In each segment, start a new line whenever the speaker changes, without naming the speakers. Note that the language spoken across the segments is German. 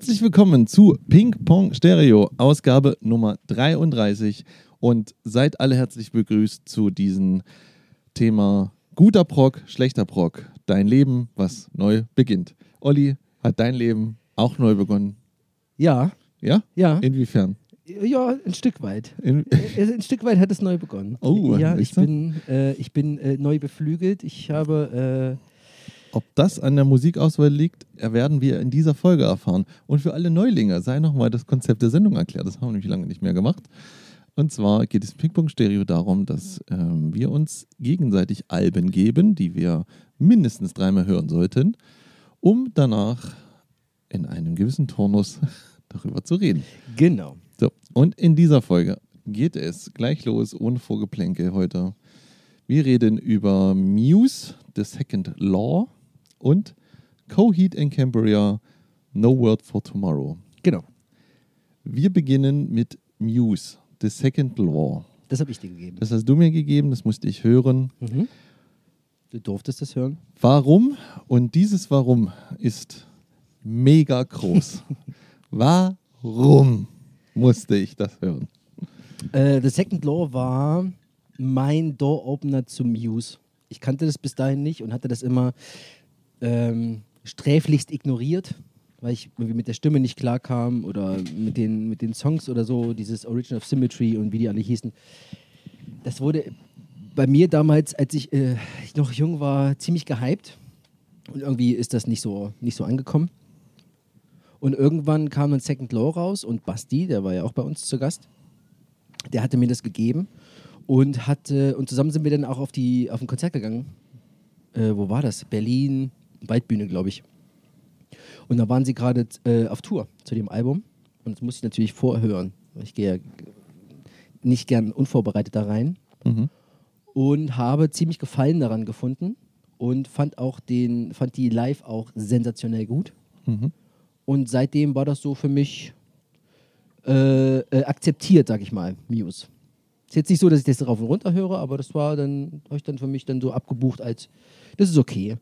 Herzlich willkommen zu Ping Pong Stereo, Ausgabe Nummer 33. Und seid alle herzlich begrüßt zu diesem Thema guter Proc, schlechter Proc. Dein Leben, was neu beginnt. Olli, hat dein Leben auch neu begonnen?
Ja,
Ja?
ja.
Inwiefern?
Ja, ein Stück weit.
In,
Äh, Ein Stück weit hat es neu begonnen.
Oh,
ja, ich bin, äh, ich bin äh, neu beflügelt. Ich habe,
ob das an der Musikauswahl liegt, werden wir in dieser Folge erfahren. Und für alle Neulinge sei nochmal das Konzept der Sendung erklärt. Das haben wir nämlich lange nicht mehr gemacht. Und zwar geht es im Ping-Pong-Stereo darum, dass ähm, wir uns gegenseitig Alben geben, die wir mindestens dreimal hören sollten, um danach in einem gewissen Turnus darüber zu reden.
genau.
So, und in dieser Folge geht es gleich los, ohne Vorgeplänkel heute. Wir reden über Muse, The Second Law und Coheed and Cambria, No Word for Tomorrow.
Genau.
Wir beginnen mit Muse, The Second Law.
Das habe ich dir gegeben.
Das hast du mir gegeben, das musste ich hören.
Mhm. Du durftest das hören?
Warum? Und dieses Warum ist mega groß. Warum musste ich das hören?
Äh, The Second Law war mein Door-Opener zu Muse. Ich kannte das bis dahin nicht und hatte das immer ähm, sträflichst ignoriert, weil ich mit der Stimme nicht klarkam oder mit den, mit den Songs oder so, dieses Origin of Symmetry und wie die alle hießen. Das wurde bei mir damals, als ich äh, noch jung war, ziemlich gehypt. Und irgendwie ist das nicht so, nicht so angekommen. Und irgendwann kam dann Second Law raus und Basti, der war ja auch bei uns zu Gast, der hatte mir das gegeben und hatte, und zusammen sind wir dann auch auf, die, auf ein Konzert gegangen. Äh, wo war das? Berlin, Waldbühne, glaube ich. Und da waren sie gerade äh, auf Tour zu dem Album. Und das musste ich natürlich vorhören. Ich gehe ja nicht gern unvorbereitet da rein.
Mhm.
Und habe ziemlich Gefallen daran gefunden und fand auch den, fand die live auch sensationell gut.
Mhm.
Und seitdem war das so für mich äh, äh, akzeptiert, sag ich mal, Muse. Ist jetzt nicht so, dass ich das rauf und runter höre, aber das war dann, habe ich dann für mich dann so abgebucht als, das ist okay.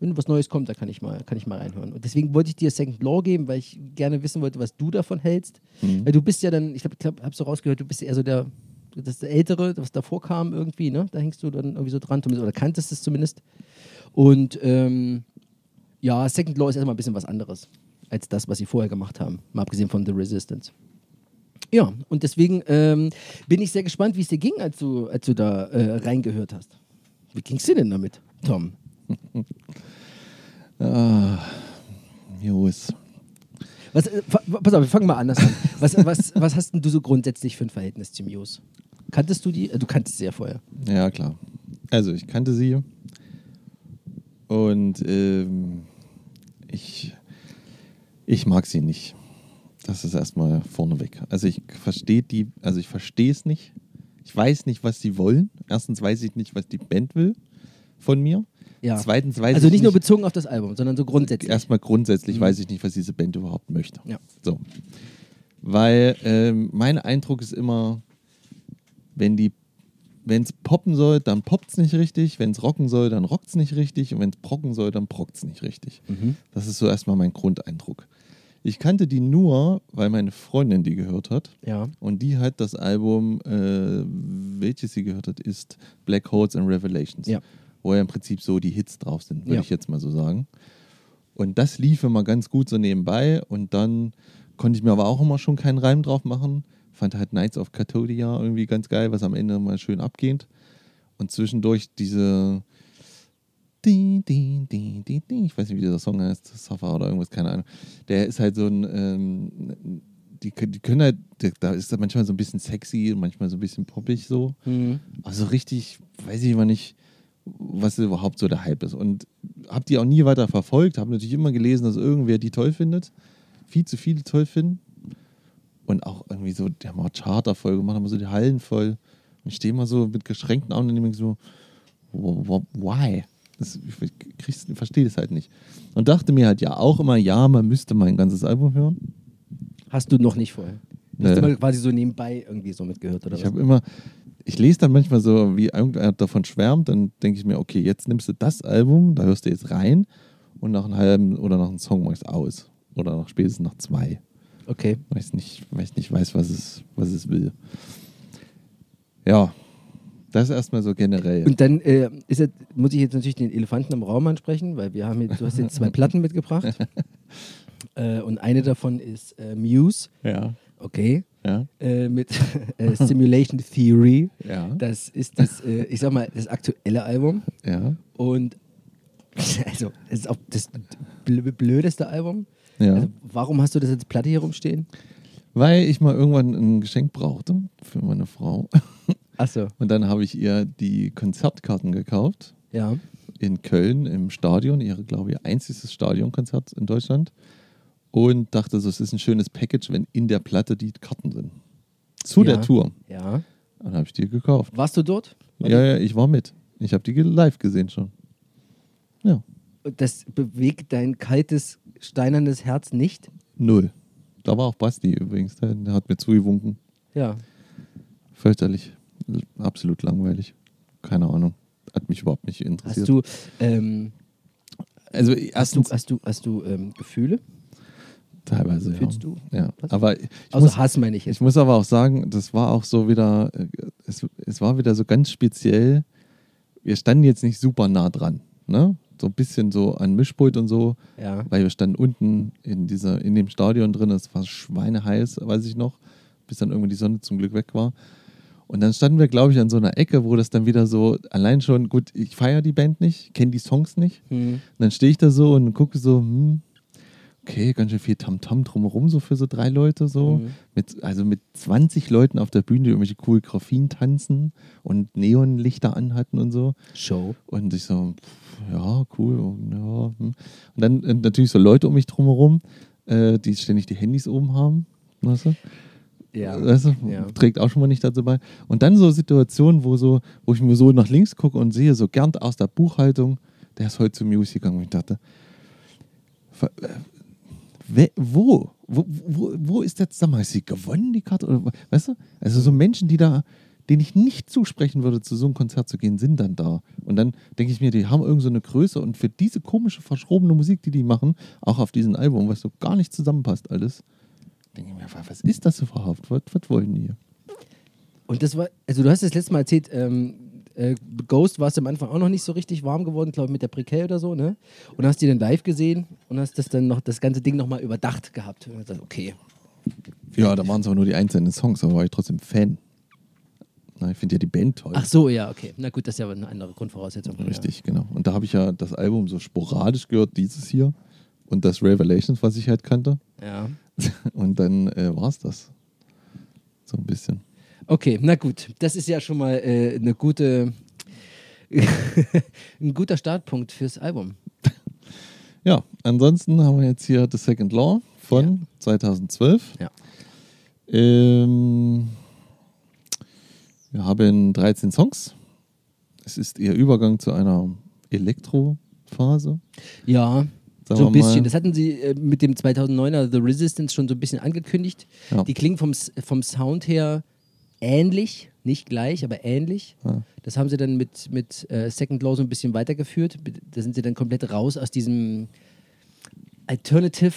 Wenn was Neues kommt, da kann ich mal, kann ich mal reinhören. Und deswegen wollte ich dir Second Law geben, weil ich gerne wissen wollte, was du davon hältst.
Mhm.
Weil du bist ja dann, ich glaube, ich glaub, habe so rausgehört, du bist eher so der, das Ältere, was davor kam irgendwie, ne? Da hängst du dann irgendwie so dran, oder kanntest es zumindest. Und ähm, ja, Second Law ist erstmal ein bisschen was anderes als das, was sie vorher gemacht haben. Mal abgesehen von The Resistance. Ja, und deswegen ähm, bin ich sehr gespannt, wie es dir ging, als du, als du da äh, reingehört hast. Wie ging es dir denn damit, Tom?
Ah, Muse.
Was, äh, pass auf, wir fangen mal anders an. Was, was, was hast denn du so grundsätzlich für ein Verhältnis zu Muse? Kanntest du die? Äh, Du kanntest sie ja vorher.
Ja, klar. Also, ich kannte sie und ähm, ich, ich mag sie nicht. Das ist erstmal vorneweg. Also, ich verstehe die, also ich verstehe es nicht. Ich weiß nicht, was sie wollen. Erstens weiß ich nicht, was die Band will von mir.
Ja.
Zweitens weiß
also
ich
nicht nur bezogen auf das Album, sondern so grundsätzlich.
Erstmal grundsätzlich
Mhm.
weiß ich nicht, was diese Band überhaupt möchte.
Ja.
So. Weil ähm, mein Eindruck ist immer, wenn die, wenn es poppen soll, dann poppt es nicht richtig. Wenn es rocken soll, dann rockt es nicht richtig. Und wenn es brocken soll, dann brockt es nicht richtig.
Mhm.
Das ist so erstmal mein Grundeindruck. Ich kannte die nur, weil meine Freundin die gehört hat.
Ja.
Und die hat das Album, äh, welches sie gehört hat, ist Black Holes and Revelations.
Ja.
Wo ja im Prinzip so die Hits drauf sind, würde
Ja.
ich jetzt mal so sagen. Und das lief immer ganz gut so nebenbei. Und dann konnte ich mir aber auch immer schon keinen Reim drauf machen. Fand halt Knights of Catodia irgendwie ganz geil, was am Ende mal schön abgeht. Und zwischendurch diese. Die, die, die, die, die. Ich weiß nicht, wie dieser Song heißt, Suffer oder irgendwas, keine Ahnung. Der ist halt so ein. Ähm, die, können- die können halt, da ist manchmal so ein bisschen sexy manchmal so ein bisschen poppig so.
Mhm.
Also richtig, weiß ich immer nicht, was überhaupt so der Hype ist. Und habe die auch nie weiter verfolgt, habe natürlich immer gelesen, dass irgendwer die toll findet. Viel zu viele toll finden. Und auch irgendwie so, die haben auch Charter voll gemacht, haben so die Hallen voll. Und ich stehe immer so mit geschränkten Augen und denke so, why? Das, ich krieg's- verstehe das halt nicht. Und dachte mir halt ja auch immer, ja, man müsste mal ein ganzes Album hören.
Hast du noch nicht vorher? Du hast
Nee.
immer quasi so nebenbei irgendwie so mitgehört, oder
Ich habe immer, ich lese dann manchmal so, wie irgendwer davon schwärmt, dann denke ich mir, okay, jetzt nimmst du das Album, da hörst du jetzt rein und nach einem halben oder nach einem Song machst du aus. Oder nach spätestens nach zwei.
Okay.
Weil ich nicht, weil ich nicht weiß, was es, was es will. Ja, das erstmal so generell.
Und dann äh, ist jetzt, muss ich jetzt natürlich den Elefanten im Raum ansprechen, weil wir haben jetzt, du hast jetzt zwei Platten mitgebracht. äh, und eine davon ist äh, Muse.
ja,
Okay.
ja,
Äh, mit äh, Simulation Theory.
ja,
Das ist das, äh, ich sag mal, das aktuelle Album.
ja,
Und also, es ist auch das bl- blödeste Album.
ja.
Also, warum hast du das als Platte hier rumstehen?
Weil ich mal irgendwann ein Geschenk brauchte für meine Frau.
Achso,
Und dann habe ich ihr die Konzertkarten gekauft
ja.
in Köln im Stadion, ihre, glaube ich, einziges Stadionkonzert in Deutschland. Und dachte so, es ist ein schönes Package, wenn in der Platte die Karten sind. Zu
Ja.
der Tour.
Ja.
Dann habe ich die gekauft.
Warst du dort? War
Ja, ja, ich war mit. Ich habe die live gesehen schon. Ja,
Das bewegt dein kaltes, steinernes Herz nicht?
null. Da war auch Basti übrigens, der, hat mir zugewunken.
Ja.
Fürchterlich. Absolut langweilig. Keine Ahnung. Hat mich überhaupt nicht interessiert.
Hast du, ähm,
also
hast du, hast du, hast du ähm, Gefühle?
Teilweise,
Fühlst
ja.
du
Ja,
was?
aber ich
Also
muss,
Hass meine ich
ich
jetzt.
muss aber auch sagen, das war auch so wieder, äh, es, es war wieder so ganz speziell. Wir standen jetzt nicht super nah dran, ne? So ein bisschen so an Mischpult und so,
Ja.
weil wir standen unten in dieser, in dem Stadion drin, es war schweineheiß, weiß ich noch, bis dann irgendwann die Sonne zum Glück weg war. Und dann standen wir, glaube ich, an so einer Ecke, wo das dann wieder so, allein schon, gut, ich feiere die Band nicht, kenne die Songs nicht.
Hm.
Und dann stehe ich da so und gucke so, hm, okay, ganz schön viel Tamtam drumherum, so für so drei Leute so.
Mhm.
Mit, also mit 20 Leuten auf der Bühne, die irgendwelche Choreografien tanzen und Neonlichter anhatten und so.
Show.
Und ich so, pff, ja, cool. Ja. hm. Und dann äh, natürlich so Leute um mich drumherum, äh, die ständig die Handys oben haben. Weißt du?
Ja.
Weißt du?
Ja.
Trägt auch schon mal nicht dazu bei. Und dann so Situationen, wo, so, wo ich mir so nach links gucke und sehe, so gern aus der Buchhaltung, der ist heute zu Muse gegangen. Und ich dachte, äh, wo? Wo, wo? wo ist der Zusammenhang? Ist sie gewonnen, die Karte? Oder, weißt du? Also so Menschen, die da, denen ich nicht zusprechen würde, zu so einem Konzert zu gehen, sind dann da. Und dann denke ich mir, die haben irgend so eine Größe und für diese komische, verschrobene Musik, die die machen, auch auf diesem Album, was so gar nicht zusammenpasst alles, denke ich mir, was ist das überhaupt? Was, was wollen die hier?
Und das war, also du hast das letzte Mal erzählt, ähm, äh, Ghost warst du am Anfang auch noch nicht so richtig warm geworden, glaube ich, mit der Briquet oder so, ne? Und hast die dann live gesehen und hast das dann noch, das ganze Ding nochmal überdacht gehabt. Und gesagt, okay.
Ja, da waren es aber nur die einzelnen Songs, aber war ich trotzdem Fan. Na, ich finde ja die Band toll.
Ach so, ja, okay. Na gut, das ist ja eine andere Grundvoraussetzung.
Richtig, genau. Und da habe ich ja das Album so sporadisch gehört, dieses hier. Und das Revelations, was ich halt kannte.
Ja.
Und dann äh, war es das. So ein bisschen.
Okay, na gut. Das ist ja schon mal äh, eine gute, ein guter Startpunkt fürs Album.
Ja, ansonsten haben wir jetzt hier The Second Law von 2012.
Ja.
Ähm, wir haben 13 Songs. Es ist ihr Übergang zu einer Elektrophase.
Ja, so ein bisschen. Das hatten sie äh, mit dem 2009er The Resistance schon so ein bisschen angekündigt.
Ja.
Die klingen vom, vom Sound her ähnlich, nicht gleich, aber ähnlich.
Ja.
Das haben sie dann mit, mit äh, Second Law so ein bisschen weitergeführt. Da sind sie dann komplett raus aus diesem Alternative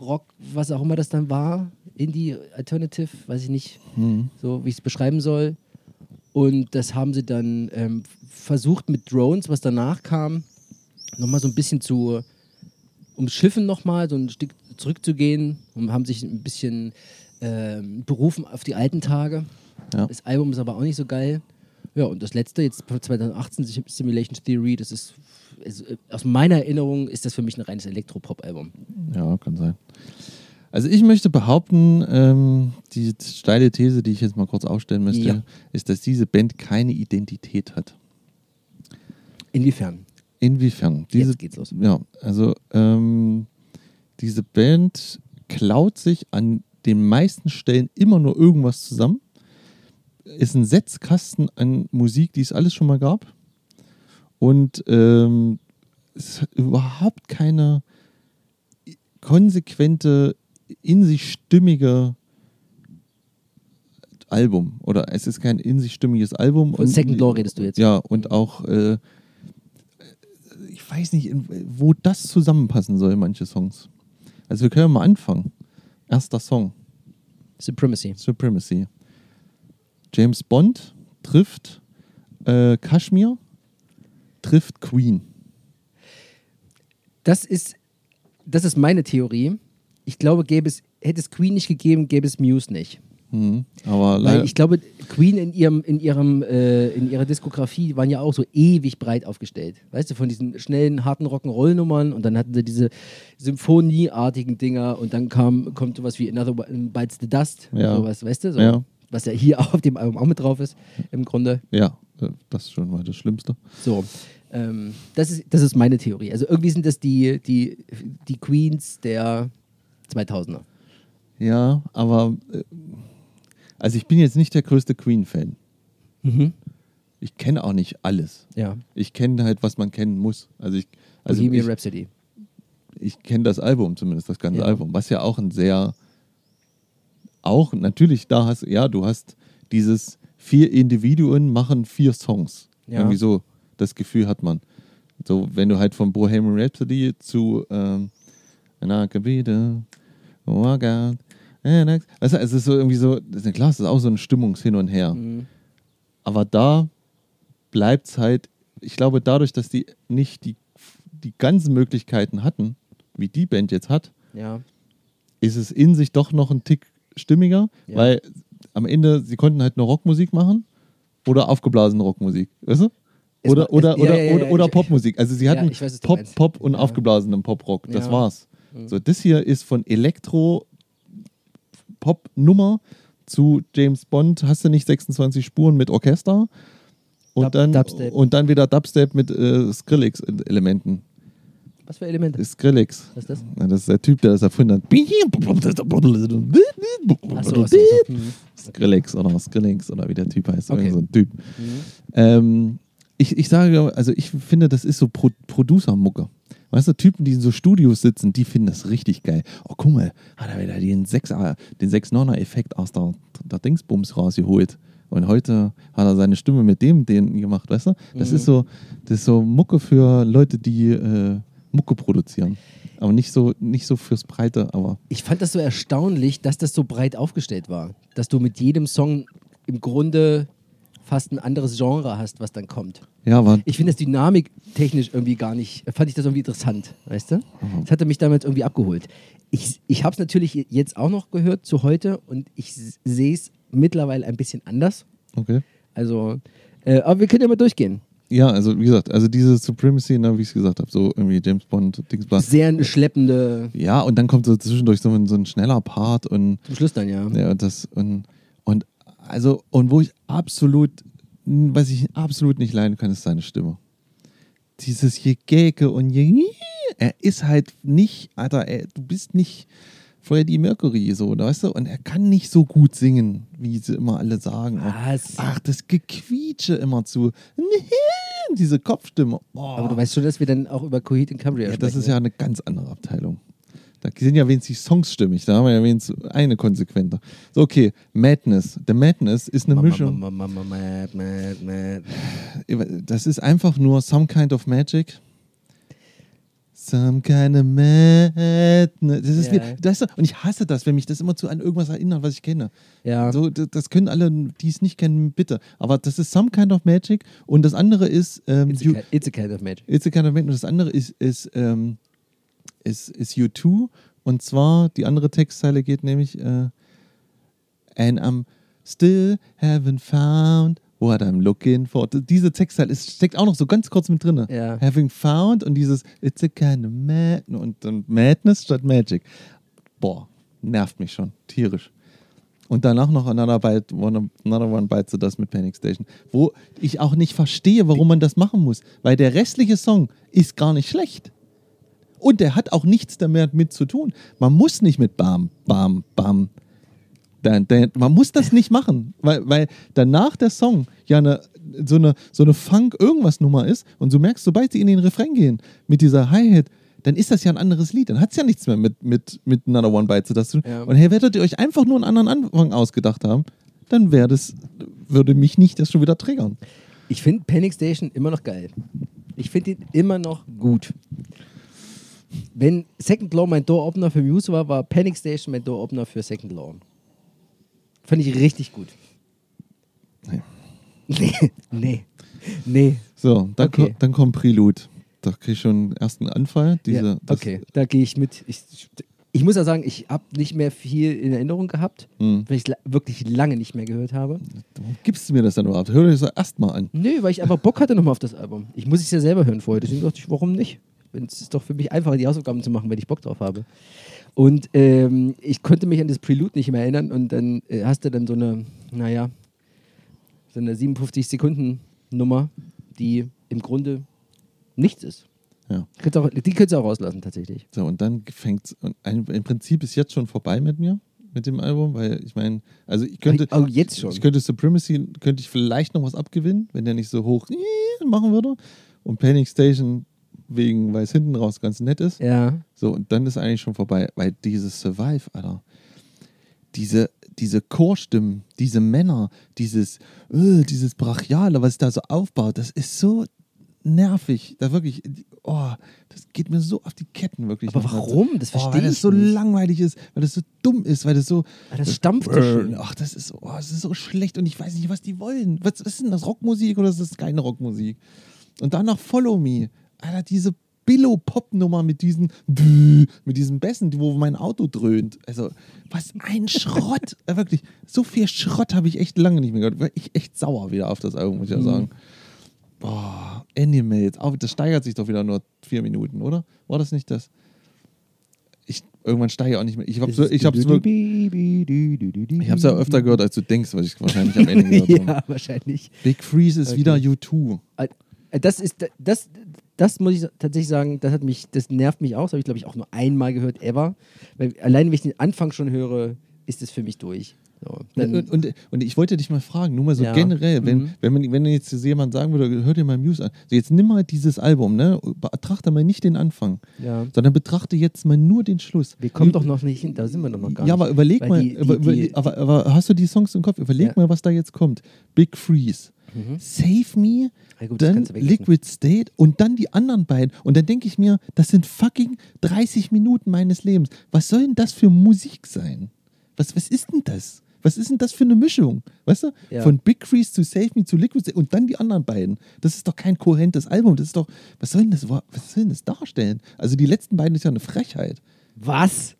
Rock, was auch immer das dann war. Indie Alternative, weiß ich nicht,
Mhm.
so wie ich es beschreiben soll. Und das haben sie dann ähm, versucht mit Drones, was danach kam, nochmal so ein bisschen zu umschiffen nochmal, so ein Stück zurückzugehen und haben sich ein bisschen ähm, berufen auf die alten Tage.
Ja.
Das Album ist aber auch nicht so geil. Ja, und das letzte, jetzt 2018, Simulation Theory, das ist, ist aus meiner Erinnerung ist das für mich ein reines Elektropop-Album.
Ja, kann sein. Also ich möchte behaupten, ähm, die steile These, die ich jetzt mal kurz aufstellen möchte,
Ja.
ist, dass diese Band keine Identität hat.
Inwiefern?
Inwiefern? Diese,
Jetzt geht's los.
Ja, also ähm, diese Band klaut sich an den meisten Stellen immer nur irgendwas zusammen. Ist ein Setzkasten an Musik, die es alles schon mal gab. Und ähm, es hat überhaupt keine konsequente, in sich stimmige Album. Oder es ist kein in sich stimmiges Album.
Von Second Law redest du jetzt.
Ja, und auch, äh, ich weiß nicht, wo das zusammenpassen soll, manche Songs. Also wir können mal anfangen. Erster Song,
Supremacy.
Supremacy. James Bond trifft äh, Kashmir, trifft Queen.
Das ist, das ist meine Theorie. Ich glaube, gäbe es, hätte es Queen nicht gegeben, gäbe es Muse nicht.
Mhm. Aber
Weil
leider,
ich glaube, Queen in ihrem, in ihrem, äh, in ihrer Diskografie waren ja auch so ewig breit aufgestellt. Weißt du, von diesen schnellen, harten Rock'n'Roll-Nummern und dann hatten sie diese Symphonieartigen Dinger und dann kam, kommt sowas wie Another Bites the Dust.
Ja.
Sowas, weißt du? So,
Ja.
Was ja hier auf dem Album auch mit drauf ist, im Grunde.
ja, äh, das ist schon mal das Schlimmste.
So. Ähm, das, ist, das ist meine Theorie. Also irgendwie sind das die, die, die Queens der 2000er.
Ja, aber äh, also ich bin jetzt nicht der größte Queen-Fan.
Mhm.
Ich kenne auch nicht alles.
Ja.
Ich kenne halt, was man kennen muss. Also ich, also
Bohemian
ich,
Rhapsody.
ich kenne das Album zumindest, das ganze
Ja.
Album, was ja auch ein sehr, auch natürlich da hast, ja, du hast dieses vier Individuen machen vier Songs.
Ja.
Irgendwie so, das Gefühl hat man. So, wenn du halt von Bohemian Rhapsody zu ähm, out, and I- also es ist so irgendwie so, das ist, klar, es ist auch so ein Stimmungshin und her.
Mhm.
Aber da bleibt es halt, ich glaube, dadurch, dass die nicht die, die ganzen Möglichkeiten hatten, wie die Band jetzt hat,
Ja.
ist es in sich doch noch ein Tick stimmiger,
Ja.
weil am Ende, sie konnten halt nur Rockmusik machen oder aufgeblasene Rockmusik, weißt du?
Es
Oder,
war-
oder,
es-
oder,
ja,
oder, oder Popmusik. Also sie hatten
weiß,
Pop. Pop und
Ja.
aufgeblasenen Poprock. Das
Ja. Mhm.
war's. So, das hier ist von Elektro Pop-Nummer zu James Bond, hast du nicht 26 Spuren mit Orchester und,
Dub-
dann,
Dubstep.
und dann wieder Dubstep mit äh, Skrillex-Elementen.
Was für Elemente?
Skrillex.
Was ist das?
Ja, das ist der Typ, der das erfunden hat.
Achso, achso. Mhm.
Skrillex oder Skrillex oder wie der Typ heißt.
Okay.
So ein Typ.
Mhm.
Ähm, ich, ich sage, also ich finde, das ist so Pro Producer-Mucke. Weißt du, Typen, die in so Studios sitzen, die finden das richtig geil. Oh, guck mal, hat er wieder den 6 den 6 9 effekt aus der, der Dingsbums rausgeholt. Und heute hat er seine Stimme mit dem den gemacht, weißt du? Das
Mhm.
ist so, das ist so Mucke für Leute, die äh, Mucke produzieren. Aber nicht so, nicht so fürs Breite, aber
Ich fand das so erstaunlich, dass das so breit aufgestellt war. Dass du mit jedem Song im Grunde fast ein anderes Genre hast, was dann kommt.
ja, aber
Ich finde das Dynamik technisch irgendwie gar nicht, fand ich das irgendwie interessant, weißt du? Das hatte mich damals irgendwie abgeholt. Ich, ich habe es natürlich jetzt auch noch gehört zu heute und ich sehe es mittlerweile ein bisschen anders.
okay.
Also, äh, aber wir können ja mal durchgehen.
Ja, also wie gesagt, also diese Supremacy, ne, wie ich es gesagt habe, so irgendwie James Bond, Dingsblas.
Sehr eine schleppende,
Ja, und dann kommt so zwischendurch so ein, so ein schneller Part und
zum Schluss dann, ja.
ja, und das und und also und wo ich absolut, was ich absolut nicht leiden kann, ist seine Stimme. Dieses Gegäke und je, er ist halt nicht, Alter, er, du bist nicht Freddie Mercury so, weißt du? Und er kann nicht so gut singen, wie sie immer alle sagen.
Was?
ach, das Gequietsche immer zu. Diese Kopfstimme. Boah.
Aber du weißt schon, dass wir dann auch über Coheed und Cambria
Ja,
sprechen.
das ist ja eine ganz andere Abteilung. Da sind ja wenigstens die Songs stimmig. Da haben wir ja wenigstens eine konsequenter. So, okay. Madness. The Madness ist eine Mischung.
Mad, mad, mad.
Das ist einfach nur Some Kind of Magic. Some kind of madness. Das ist wie, das ist, und ich hasse das, wenn mich das immer zu an irgendwas erinnert, was ich kenne.
Ja.
So, das, können alle, die es nicht kennen, bitte. Aber das ist Some Kind of Magic. Und das andere ist ähm,
It's,
You-
a, ki- it's a kind of magic.
It's a kind of Magic. Und das andere ist, ist, ähm, ist, ist U2. Und zwar, die andere Textzeile geht nämlich, äh, and I'm still haven't found what I'm looking for. Diese Textzeile ist, steckt auch noch so ganz kurz mit drin.
Ja.
Having found und dieses It's a kind of madness und dann Madness statt Magic. Boah, nervt mich schon, tierisch. Und danach noch Another, Bite, one, another One Bites the Dust mit Panic Station. Wo ich auch nicht verstehe, warum man das machen muss. Weil der restliche Song ist gar nicht schlecht. Und der hat auch nichts damit mit zu tun. Man muss nicht mit Bam, Bam, Bam. Man muss das nicht machen, weil, weil danach der Song ja eine, so eine, so eine Funk-Irgendwas-Nummer ist und du merkst, sobald sie in den Refrain gehen mit dieser Hi-Hat, dann ist das ja ein anderes Lied. Dann hat es ja nichts mehr mit, mit, mit Another One Bites das zu tun.
Ja.
Und hey, werdet ihr euch einfach nur einen anderen Anfang ausgedacht haben, dann wäre das, würde mich nicht das schon wieder triggern.
Ich finde Panic Station immer noch geil. Ich finde ihn immer noch gut. wenn Second Law mein Door-Opener für Muse war, war Panic Station mein Door-Opener für Second Law. Fand ich richtig gut.
Nee.
Nee, nee, nee.
So, dann,
Okay.
ko dann kommt Prelude. Da kriege ich schon einen ersten Anfall. Diese,
ja, okay, da gehe ich mit. Ich, ich muss ja sagen, ich habe nicht mehr viel in Erinnerung gehabt,
Hm.
weil ich wirklich lange nicht mehr gehört habe.
Warum gibst du mir das dann überhaupt? Hör dir das doch erst mal an.
Nö, weil ich einfach Bock hatte nochmal auf das Album. Ich muss es ja selber hören vorher, deswegen dachte ich, warum nicht? Es ist doch für mich einfacher, die Hausaufgaben zu machen, wenn ich Bock drauf habe. Und ähm, ich konnte mich an das Prelude nicht mehr erinnern und dann äh, hast du dann so eine, naja, so eine 57-Sekunden-Nummer, die im Grunde nichts ist.
Ja.
Auch, die könntest du auch rauslassen, tatsächlich.
So, und dann fängt Im Prinzip ist jetzt schon vorbei mit mir, mit dem Album, weil ich meine, also ich könnte.
Oh, jetzt schon.
Ich könnte Supremacy, könnte ich vielleicht noch was abgewinnen, wenn der nicht so hoch machen würde. Und Panic Station wegen, weil es hinten raus ganz nett ist.
Ja.
So, und dann ist eigentlich schon vorbei, weil dieses Survive, Alter, diese, diese Chorstimmen, diese Männer, dieses, äh, dieses Brachiale, was da so aufbaut, das ist so nervig. Da wirklich, oh, das geht mir so auf die Ketten, wirklich.
Aber warum? Das
oh,
verstehe
Weil das
ich
so
nicht.
langweilig ist, weil das so dumm ist, weil das so.
Ah, das stampft so schön.
Ach, das ist, oh, das ist so schlecht und ich weiß nicht, was die wollen. Was, was ist denn das? Rockmusik oder ist das keine Rockmusik? Und dann noch Follow Me. Alter, diese Billo-Pop-Nummer mit diesen mit diesen Bässen, wo mein Auto dröhnt. Also, was ein Schrott. Wirklich, so viel Schrott habe ich echt lange nicht mehr gehört. War ich echt sauer wieder auf das Album, muss ich ja sagen. Boah, Animals. Auch, das steigert sich doch wieder nur vier Minuten, oder? War das nicht das? Ich, irgendwann steige ich auch nicht mehr. Ich habe so, ich hab's. Ich habe es ja öfter gehört, als du denkst, was ich wahrscheinlich am Ende gehört habe.
ja, wahrscheinlich.
Big Freeze ist
Okay.
wieder U2.
Äh, Das ist das, das muss ich tatsächlich sagen, das hat mich, das nervt mich auch. Das habe ich, glaube ich, auch nur einmal gehört, ever. Weil allein, wenn ich den Anfang schon höre, ist es für mich durch. So,
und, und, und ich wollte dich mal fragen, nur mal so
Ja.
generell, wenn,
Mhm.
wenn, man, wenn jetzt jemand sagen würde, hör dir mal Muse an. So, jetzt nimm mal dieses Album, ne? Betrachte mal nicht den Anfang,
ja.
sondern betrachte jetzt mal nur den Schluss.
Wir kommen doch noch nicht hin, da sind wir doch noch gar
ja,
nicht.
aber überleg
Weil
mal,
die- die-
über, über,
die-
aber, aber hast du die Songs im Kopf? Überleg
Ja.
mal, was da jetzt kommt. Big Freeze, Save Me,
Ja, gut,
dann. Liquid State und dann die anderen beiden. Und dann denke ich mir, das sind fucking 30 Minuten meines Lebens. Was soll denn das für Musik sein? Was, was ist denn das? Was ist denn das für eine Mischung? Weißt du?
Ja.
Von Big Freeze zu Save Me zu Liquid State und dann die anderen beiden. Das ist doch kein kohärentes Album. Das ist doch, was soll denn das, was soll denn das darstellen? Also die letzten beiden ist ja eine Frechheit.
Was?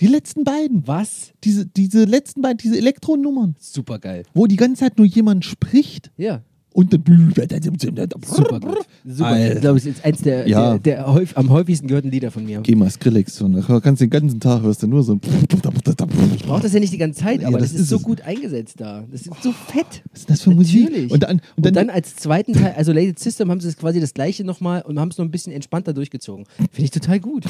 Die letzten beiden.
Was?
Diese, diese letzten beiden, diese Elektronummern,
Super geil.
wo die ganze Zeit nur jemand spricht
Ja.
Und dann.
Super gut. Super.
Alter.
Ich glaube, es ist eins der,
Ja.
der, der häuf, am häufigsten gehörten Lieder von mir.
Geh mal Skrillex. Da kannst den ganzen Tag hörst du nur so.
Ich brauche das ja nicht die ganze Zeit,
Ja,
aber
das
das, ist,
ist
so
es.
gut eingesetzt da. Das ist so fett.
Was ist das für Musik?
Natürlich.
Und dann, und dann,
als zweiten Teil, also Lady System haben sie es quasi das gleiche nochmal und haben es noch ein bisschen entspannter durchgezogen. Finde ich total gut.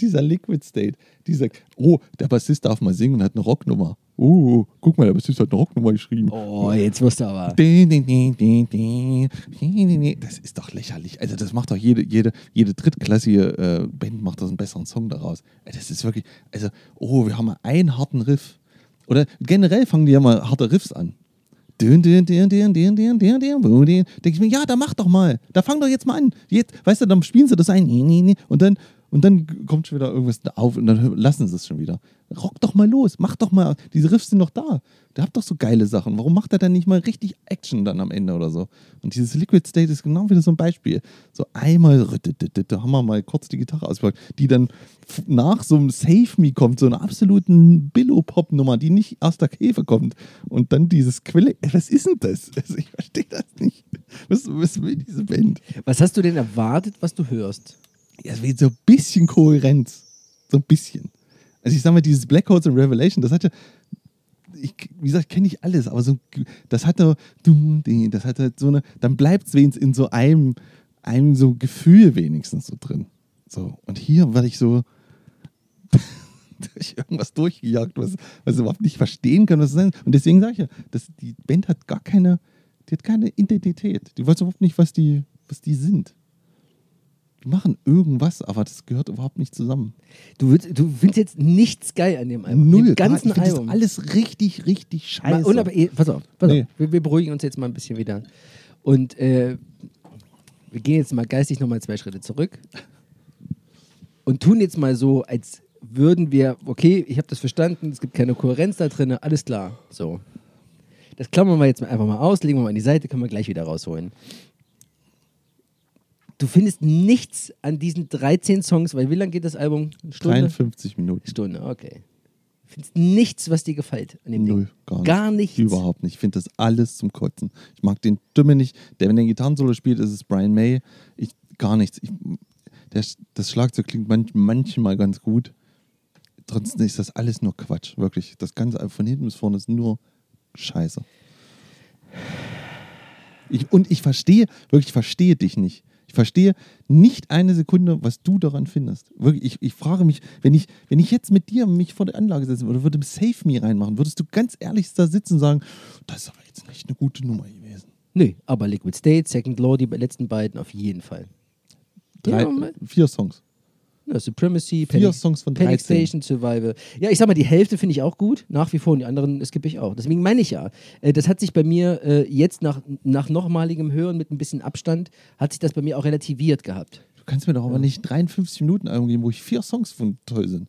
dieser Liquid State, die sagt, oh, der Bassist darf mal singen und hat eine Rocknummer. Oh, guck mal, der Bassist hat eine Rocknummer geschrieben.
Oh, jetzt wirst du aber.
Das ist doch lächerlich. Also das macht doch jede, jede, jede drittklassige äh, Band macht das einen besseren Song daraus. Das ist wirklich, also, oh, wir haben mal einen harten Riff. Oder generell fangen die ja mal harte Riffs an. Denke ich mir, ja, da mach doch mal. Da fang doch jetzt mal an. Jetzt, weißt du, dann spielen sie das ein. Und dann, und dann kommt schon wieder irgendwas auf und dann lassen sie es schon wieder. Rock doch mal los, mach doch mal. Diese Riffs sind doch da. Der habt doch so geile Sachen. Warum macht er dann nicht mal richtig Action dann am Ende oder so? Und dieses Liquid State ist genau wieder so ein Beispiel. So einmal, da haben wir mal kurz die Gitarre ausgepackt, die dann nach so einem Save Me kommt, so einer absoluten Billo-Pop-Nummer, die nicht aus der Käfe kommt. Und dann dieses Quelle. Was ist denn das? Ich verstehe das nicht. Was, was will diese Band?
Was hast du denn erwartet, was du hörst?
Ja, es wird so ein bisschen Kohärenz. So ein bisschen. Also ich sag mal, dieses Black Holes and Revelation, das hatte, ich, wie gesagt, kenne ich alles, aber so, das hatte, das hatte so eine, dann bleibt es wenigstens in so einem, einem so Gefühl wenigstens so drin. So, und hier war ich so durch irgendwas durchgejagt, was, was ich überhaupt nicht verstehen kann, was es ist. Und deswegen sage ich ja, dass die Band hat gar keine, die hat keine Identität. Die weiß überhaupt nicht, was die, was die sind. Machen irgendwas, aber das gehört überhaupt nicht zusammen.
Du, würd, du findest jetzt nichts geil an dem Album.
Null.
Dem ganzen
ich
Album.
Alles richtig, richtig scheiße.
Mal, und aber, eh, pass auf, pass
Nee.
auf. Wir, wir beruhigen uns jetzt mal ein bisschen wieder. Und äh, wir gehen jetzt mal geistig nochmal zwei Schritte zurück. und tun jetzt mal so, als würden wir, okay, ich habe das verstanden, es gibt keine Kohärenz da drin, alles klar. So. Das klammern wir jetzt einfach mal aus, legen wir mal an die Seite, können wir gleich wieder rausholen. Du findest nichts an diesen 13 Songs, weil wie lang geht das Album? Eine Stunde?
53 Minuten.
Stunde, okay. Du findest nichts, was dir gefällt an dem
Null,
Ding.
gar,
Gar
nicht.
nichts.
Überhaupt nicht. Ich finde das alles zum Kotzen. Ich mag den Stimme nicht. Der, wenn der Gitarrensolo spielt, ist es Brian May. Ich, gar nichts. Ich, der, das Schlagzeug klingt manch, manchmal ganz gut. Trotzdem ist das alles nur Quatsch. Wirklich. Das Ganze von hinten bis vorne ist nur Scheiße. Ich, und ich verstehe, wirklich, ich verstehe dich nicht. Ich verstehe nicht eine Sekunde, was du daran findest. Wirklich, ich, ich frage mich, wenn ich, wenn ich jetzt mit dir mich vor der Anlage setzen würde, würde Save Me reinmachen, würdest du ganz ehrlich da sitzen und sagen, das ist aber jetzt nicht eine gute Nummer gewesen.
Nö, aber Liquid State, Second Law, die letzten beiden auf jeden Fall.
Drei,
Ja,
vier Songs.
Ja, Supremacy,
Vier
Panic,
Songs von
Panic
13.
Station, Survival. Ja, ich sag mal, die Hälfte finde ich auch gut, nach wie vor, und die anderen skippe ich auch. Deswegen meine ich ja, äh, das hat sich bei mir äh, jetzt nach, nach nochmaligem Hören mit ein bisschen Abstand, hat sich das bei mir auch relativiert gehabt.
Du kannst mir doch aber nicht 53 Minuten Album geben, wo ich vier Songs von toll sind.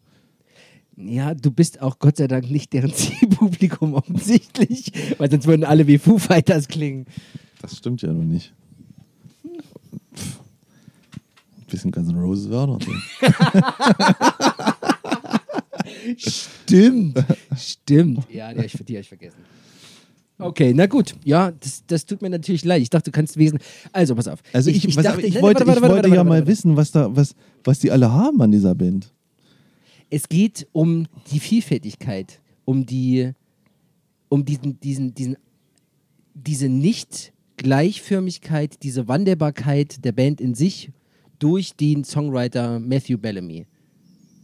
Ja, du bist auch Gott sei Dank nicht deren Zielpublikum offensichtlich, weil sonst würden alle wie Foo Fighters klingen.
Das stimmt ja noch nicht. Pff. Bisschen Guns N' Roses wäre noch drin.
Stimmt, stimmt. Ja, die habe ich, die hab ich vergessen. Okay, na gut. Ja, das, das tut mir natürlich leid. Ich dachte, du kannst wesen. Also, pass auf.
Also ich, was,
dachte-
ich
nein,
wollte,
warte, warte,
ich
warte,
wollte
warte,
ja mal wissen, was, da, was, was die alle haben an dieser Band.
Es geht um die Vielfältigkeit, um die, um diesen, diesen, diesen, diese Nicht-Gleichförmigkeit, diese Wandelbarkeit der Band in sich durch den Songwriter Matthew Bellamy,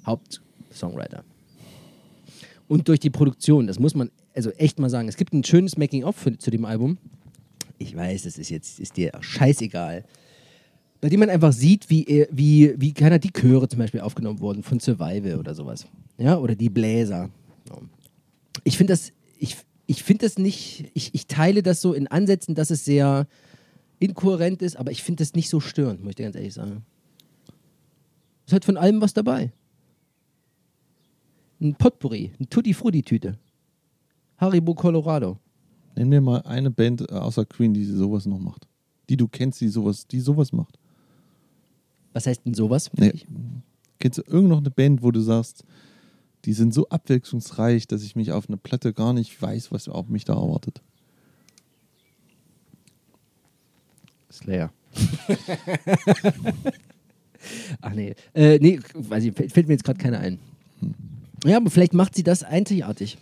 Hauptsongwriter. Und durch die Produktion, das muss man also echt mal sagen. Es gibt ein schönes Making-of zu dem Album. Ich weiß, das ist jetzt ist dir scheißegal. Bei dem man einfach sieht, wie, wie, wie keiner die Chöre zum Beispiel aufgenommen wurden von Survival oder sowas. Ja, oder die Bläser. Ich finde das, ich, ich finde das nicht, ich, ich teile das so in Ansätzen, dass es sehr inkohärent ist, aber ich finde das nicht so störend, muss ich dir ganz ehrlich sagen. Es hat von allem was dabei. Ein Potpourri, ein Tutti-Frutti-Tüte. Haribo Colorado.
Nenn mir mal eine Band äh, außer Queen, die sowas noch macht. Die du kennst, die sowas, die sowas macht.
Was heißt denn sowas?
Nee. Kennst du irgend noch eine Band, wo du sagst, die sind so abwechslungsreich, dass ich mich auf eine Platte gar nicht weiß, was auf mich da erwartet?
Slayer. Ach nee. Äh, nee, weiß ich, fällt mir jetzt gerade keiner ein. Ja, aber vielleicht macht sie das einzigartig.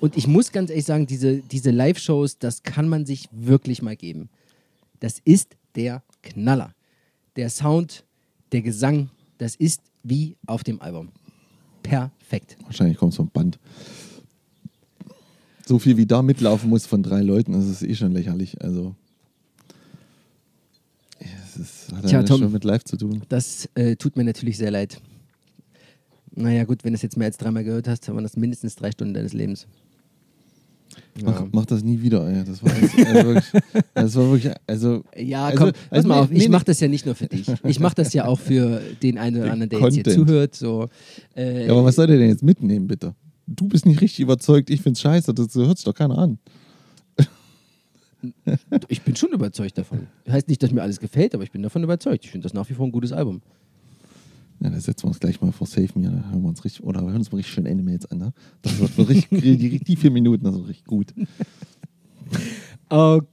Und ich muss ganz ehrlich sagen, diese, diese Live-Shows, das kann man sich wirklich mal geben. Das ist der Knaller. Der Sound, der Gesang, das ist wie auf dem Album. Perfekt.
Wahrscheinlich kommt es vom Band. So viel wie da mitlaufen muss von drei Leuten, das ist eh schon lächerlich. Also. Ja, hat
Tja,
ja
Tom.
schon mit live zu tun.
Das äh, tut mir natürlich sehr leid. Naja, gut, wenn du es jetzt mehr als dreimal gehört hast, dann waren das mindestens drei Stunden deines Lebens.
Mach, mach das nie wieder, ey. Das war, jetzt, also wirklich, das war wirklich, also.
Ja,
also,
komm, pass
also
mal auf, ich
nee,
mache das ja nicht nur für dich. Ich mache das ja auch für den einen oder anderen, der jetzt hier
Content.
zuhört. So, äh,
Ja, aber was soll der denn jetzt mitnehmen, bitte? Du bist nicht richtig überzeugt, ich find's scheiße, das hört sich doch keiner an.
Ich bin schon überzeugt davon. Heißt nicht, dass mir alles gefällt, aber ich bin davon überzeugt. Ich finde das nach wie vor ein gutes Album.
Ja, da setzen wir uns gleich mal vor Save Me, da hören wir uns richtig, oder hören uns mal richtig schön jetzt an, ne? Das wird richtig, die, die vier Minuten, das wird richtig gut.
Okay,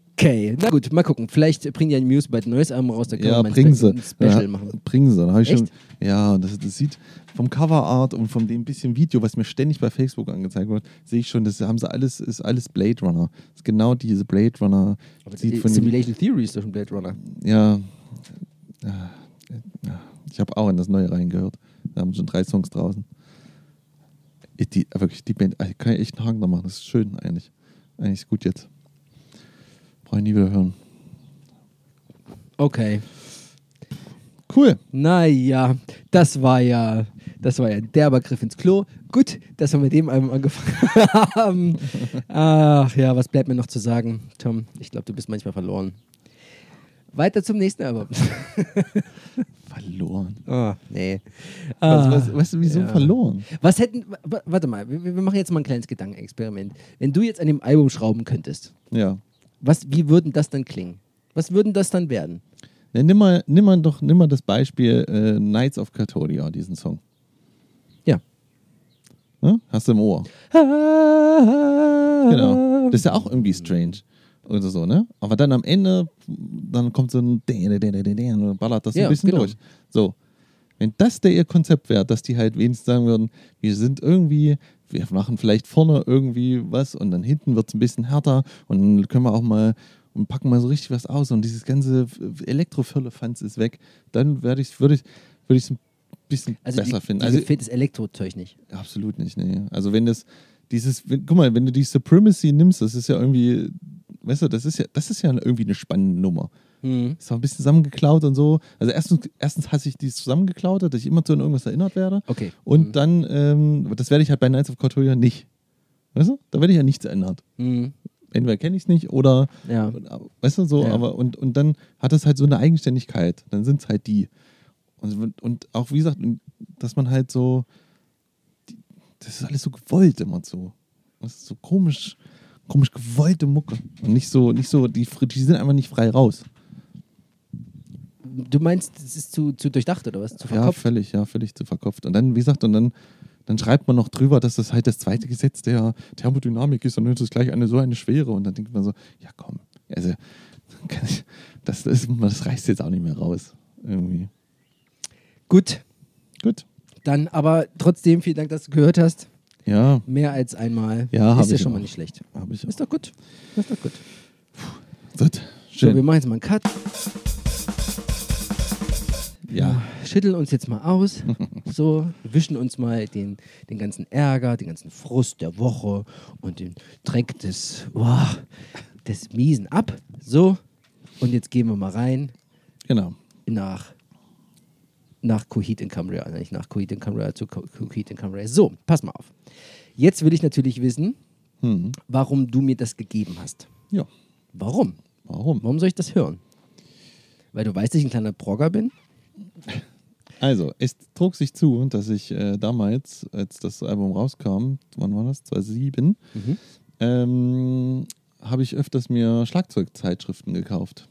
na gut, mal gucken. Vielleicht bringen die ein Muse bald ein neues Album raus, da können
Ja,
wir mal ein
bringen sie.
ein Special
ja,
machen.
Bringen sie. Da hab ich schon, ja, das, das sieht vom Coverart und von dem bisschen Video, was mir ständig bei Facebook angezeigt wird, sehe ich schon, das haben sie alles, ist alles Blade Runner. Das ist genau diese Blade Runner.
Aber
sieht
die
von
Simulation Theory ist doch schon Blade Runner.
ja, ich habe auch in das neue reingehört. Da haben schon drei Songs draußen. Die, wirklich, die Band, ich kann ja echt einen Haken da machen. Das ist schön eigentlich. Eigentlich ist gut jetzt. Brauche ich nie wieder hören.
Okay.
Cool.
Naja, das war ja, das war ja ein derber Griff ins Klo. Gut, dass wir mit dem Album angefangen haben. Ach ja, was bleibt mir noch zu sagen, Tom? Ich glaube, du bist manchmal verloren. Weiter zum nächsten Album.
Verloren.
Oh, nee.
Was,
Ah,
was, weißt du, wieso
ja.
verloren?
Was hätten, wa- warte mal, wir, wir machen jetzt mal ein kleines Gedankenexperiment. Wenn du jetzt an dem Album schrauben könntest,
Ja.
Was, wie würden das dann klingen? Was würden das dann werden?
Ja, nimm, mal, nimm mal doch nimm mal das Beispiel äh, Knights of Catodia, diesen Song.
Ja.
Ne? Hast du im Ohr. Genau. Das ist ja auch irgendwie strange. Oder so, ne? Aber dann am Ende, dann kommt so ein und ballert das
Ja,
ein bisschen
genau.
durch. So. Wenn das der ihr Konzept wäre, dass die halt wenigstens sagen würden, wir sind irgendwie, wir machen vielleicht vorne irgendwie was und dann hinten wird es ein bisschen härter und dann können wir auch mal und packen mal so richtig was aus und dieses ganze Elektrofirlefanz ist weg, dann würde ich würde ich würde ich es ein bisschen
Also
besser
die,
finden. Also
gefällt das Elektrozeug nicht.
Absolut nicht, nee. Also wenn das, dieses, wenn, guck mal, wenn du die Supremacy nimmst, das ist ja irgendwie, weißt du, das ist ja, das ist ja irgendwie eine spannende Nummer.
Mhm.
Ist auch ein bisschen zusammengeklaut und so. Also erstens, erstens hasse ich dieses zusammengeklaute, dass ich immer zu irgendwas erinnert werde.
Okay.
Und
Mhm.
dann, ähm, das werde ich halt bei Knights of Cortolia nicht. Weißt du? Da werde ich ja nichts erinnert.
Mhm.
Entweder kenne ich es nicht oder,
Ja.
weißt du, so,
Ja.
aber und, und dann hat es halt so eine Eigenständigkeit. Dann sind es halt die. Und, und auch, wie gesagt, dass man halt so, die, das ist alles so gewollt immer so. Das ist so komisch, komisch gewollte Mucke. Und nicht so, nicht so, die, die sind einfach nicht frei raus.
Du meinst, es ist zu, zu durchdacht oder was? Zu
Ja,
verkopft?
völlig, ja, völlig zu verkopft. Und dann, wie gesagt, und dann, dann schreibt man noch drüber, dass das halt das zweite Gesetz der Thermodynamik ist und das ist gleich eine so eine Schwere. Und dann denkt man so, ja komm, also ich, das, das, das reißt jetzt auch nicht mehr raus. Irgendwie.
Gut,
Gut.
dann aber trotzdem vielen Dank, dass du gehört hast.
Ja,
Mehr als einmal.
Ja,
ist ja
ich
schon
auch.
mal nicht schlecht.
ich auch.
Ist doch gut. Ist doch gut.
Gut.
So, wir
Schön.
machen jetzt mal einen Cut.
Ja,
Schütteln uns jetzt mal aus. So, wischen uns mal den, den ganzen Ärger, den ganzen Frust der Woche und den Dreck des, boah, des Miesen ab. So, und jetzt gehen wir mal rein
genau.
nach, nach Coheed in Cambria. Nicht nach Coheed in Cambria zu Co- Coheed in Cambria. So, pass mal auf. Jetzt will ich natürlich wissen,
Hm.
warum du mir das gegeben hast.
Ja,
Warum?
warum?
Warum soll ich das hören? Weil du weißt, dass ich ein kleiner Progger bin?
Also, es trug sich zu, dass ich äh, damals, als das Album rauskam, wann war das? 2007,
Mhm.
ähm, habe ich öfters mir Schlagzeugzeitschriften gekauft.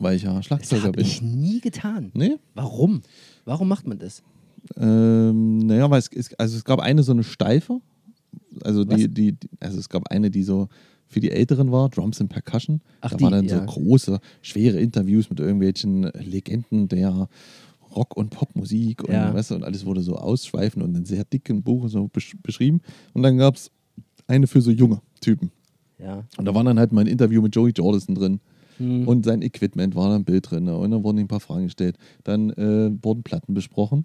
Weil ich ja
Das
Schlagzeuger
habe
bin.
ich nie getan.
Nee?
Warum? Warum macht man das?
Ähm, naja, weil es, es, also es gab eine so eine Steife. Also die, die, also es gab eine, die so für die Älteren war, Drums and Percussion.
Ach,
da
die,
waren dann
ja.
so große, schwere Interviews mit irgendwelchen Legenden der Rock- und Popmusik und,
Ja.
weißt du, und alles wurde so ausschweifend und in sehr dicken Buch so besch beschrieben. Und dann gab es eine für so junge Typen.
Ja.
Und da war dann halt mal ein Interview mit Joey Jordison drin.
Hm.
Und sein Equipment war da ein Bild drin. ne? Und dann wurden ihm ein paar Fragen gestellt. Dann äh, wurden Platten besprochen.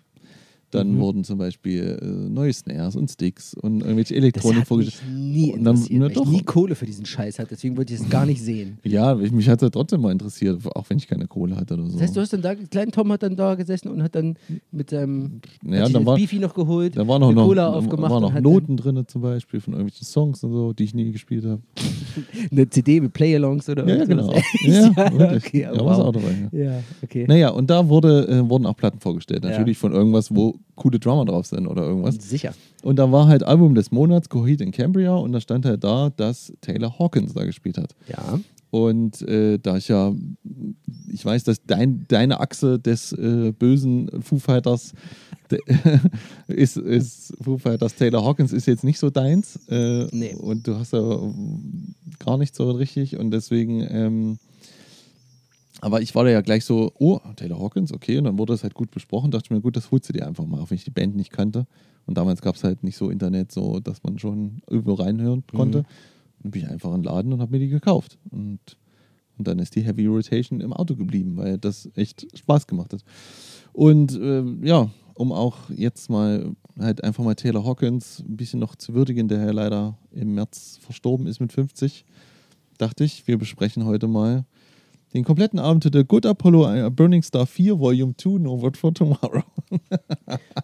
Dann
Mhm.
wurden zum Beispiel äh, neue Snares und Sticks und irgendwelche Elektronik vorgestellt.
nie
Und dann- na doch.
nie Kohle für diesen Scheiß hatte. Deswegen wollte ich es gar nicht sehen.
Ja, ich, mich hat es trotzdem mal interessiert, auch wenn ich keine Kohle hatte oder so.
Das heißt, du hast dann da, kleinen Tom hat dann da gesessen und hat dann mit seinem
Ja,
hat sich
dann war-
Beefy noch geholt,
da waren noch,
eine
noch,
Cola
da
aufgemacht
waren
und
noch Noten drin, zum Beispiel von irgendwelchen Songs und so, die ich nie gespielt habe.
eine CD mit Play-Alongs oder
Ja, ja, genau.
ja,
Ja,
okay,
Da
wow.
war es auch dabei. Ja.
Ja, okay.
Naja, und da wurde, äh, wurden auch Platten vorgestellt.
Ja.
Natürlich von irgendwas, wo coole Drummer drauf sind oder irgendwas.
Sicher.
Und da war halt Album des Monats, Coheed in Cambria, und da stand halt da, dass Taylor Hawkins da gespielt hat.
Ja.
Und äh, da ich ja, ich weiß, dass dein, deine Achse des äh, bösen Foo Fighters de, ist, ist Foo Fighters Taylor Hawkins ist jetzt nicht so deins. Äh,
Nee.
Und du hast ja gar nicht so richtig und deswegen, ähm, aber ich war da ja gleich so, oh, Taylor Hawkins, okay, und dann wurde das halt gut besprochen, dachte ich mir, gut, das holst du dir einfach mal, auch wenn ich die Band nicht kannte. Und damals gab es halt nicht so Internet, so dass man schon irgendwo reinhören konnte. Dann bin ich einfach in den Laden und habe mir die gekauft. Und, und dann ist die Heavy Rotation im Auto geblieben, weil das echt Spaß gemacht hat. Und ähm, ja, um auch jetzt mal halt einfach mal Taylor Hawkins ein bisschen noch zu würdigen, der ja leider im März verstorben ist mit 50, dachte ich, wir besprechen heute mal den kompletten Abendtitel Good Apollo äh, Burning Star 4 Volume 2 No Word for Tomorrow.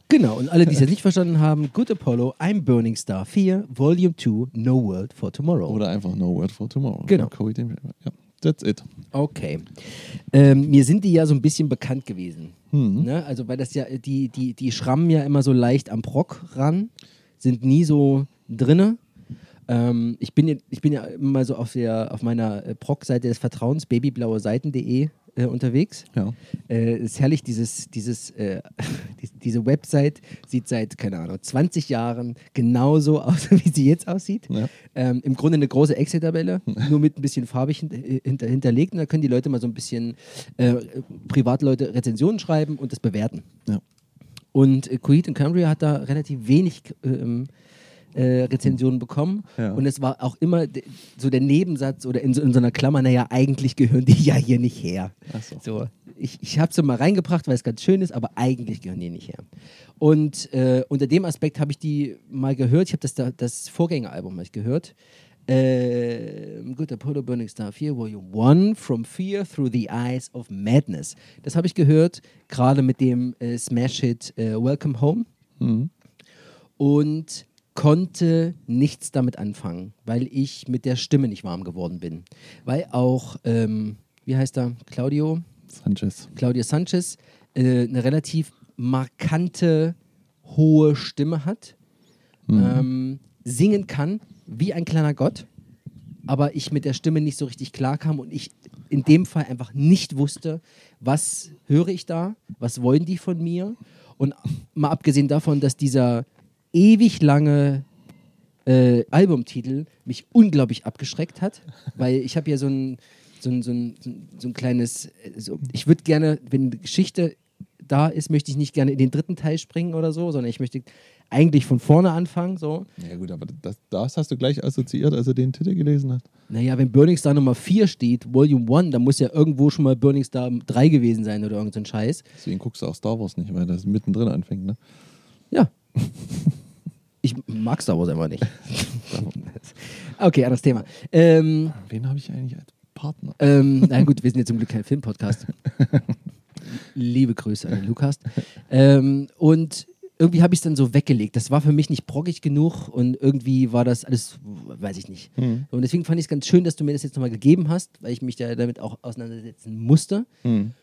Genau, und alle, die es jetzt nicht verstanden haben, Good Apollo, I'm Burning Star 4, Volume 2, No World for Tomorrow.
Oder einfach No Word for Tomorrow.
Genau.
Ja. that's it.
Okay. Ähm, mir sind die ja so ein bisschen bekannt gewesen.
Mhm.
Ne? Also, weil das ja, die, die, die schrammen ja immer so leicht am Brock ran, sind nie so drinne. Ähm, ich, bin, ja- ich bin ja immer so auf, der, auf meiner äh, Proc-Seite des Vertrauens, babyblaueseiten.de, äh, unterwegs.
Ja.
Äh, ist herrlich, dieses, dieses, äh, die, diese Website sieht seit, keine Ahnung, 20 Jahren genauso aus, wie sie jetzt aussieht.
Ja.
Ähm, Im Grunde eine große Excel-Tabelle, nur mit ein bisschen farbig äh, hinter, hinterlegt. Und da können die Leute mal so ein bisschen, äh, Privatleute Rezensionen schreiben und das bewerten.
Ja.
Und äh, Coheed und Cambria hat da relativ wenig ähm, äh, Rezensionen bekommen.
Ja.
Und es war auch immer so der Nebensatz oder in so, in so einer Klammer, naja, eigentlich gehören die ja hier nicht her.
Ach so.
So, ich ich habe es so mal reingebracht, weil es ganz schön ist, aber eigentlich gehören die nicht her. Und äh, unter dem Aspekt habe ich die mal gehört. Ich habe das, da- das Vorgängeralbum mal gehört. Äh, Good Apollo Burning Star 4, Volume 1, From Fear Through the Eyes of Madness. Das habe ich gehört, gerade mit dem äh, Smash-Hit äh, Welcome Home
Mhm.
und konnte nichts damit anfangen, weil ich mit der Stimme nicht warm geworden bin. Weil auch, ähm, wie heißt er, Claudio?
Sanchez.
Claudia Sanchez äh, eine relativ markante, hohe Stimme hat, ähm, singen kann wie ein kleiner Gott, aber ich mit der Stimme nicht so richtig klarkam und ich in dem Fall einfach nicht wusste, was höre ich da, was wollen die von mir und mal abgesehen davon, dass dieser ewig lange äh, Albumtitel mich unglaublich abgeschreckt hat, weil ich habe ja so ein, so ein, so ein, so ein, kleines, äh, so, ich würde gerne, wenn Geschichte da ist, möchte ich nicht gerne in den dritten Teil springen oder so, sondern ich möchte eigentlich von vorne anfangen. So.
Ja gut, aber das, das hast du gleich assoziiert, als du den Titel gelesen hast.
Naja, wenn Burning Star Nummer 4 steht, Volume 1, dann muss ja irgendwo schon mal Burning Star 3 gewesen sein oder irgend so ein Scheiß.
Deswegen guckst du auch Star Wars nicht, weil das mittendrin anfängt, ne?
Ja. Ich mag Star Wars einfach nicht. okay, anderes Thema. Ähm,
Wen habe ich eigentlich als Partner?
Ähm, na gut, wir sind jetzt zum Glück kein Filmpodcast. Liebe Grüße an den Lukas. Ähm, und irgendwie habe ich es dann so weggelegt. Das war für mich nicht brockig genug und irgendwie war das alles, weiß ich nicht.
Mhm.
Und deswegen fand ich es ganz schön, dass du mir das jetzt nochmal gegeben hast, weil ich mich da damit auch auseinandersetzen musste.
Mhm.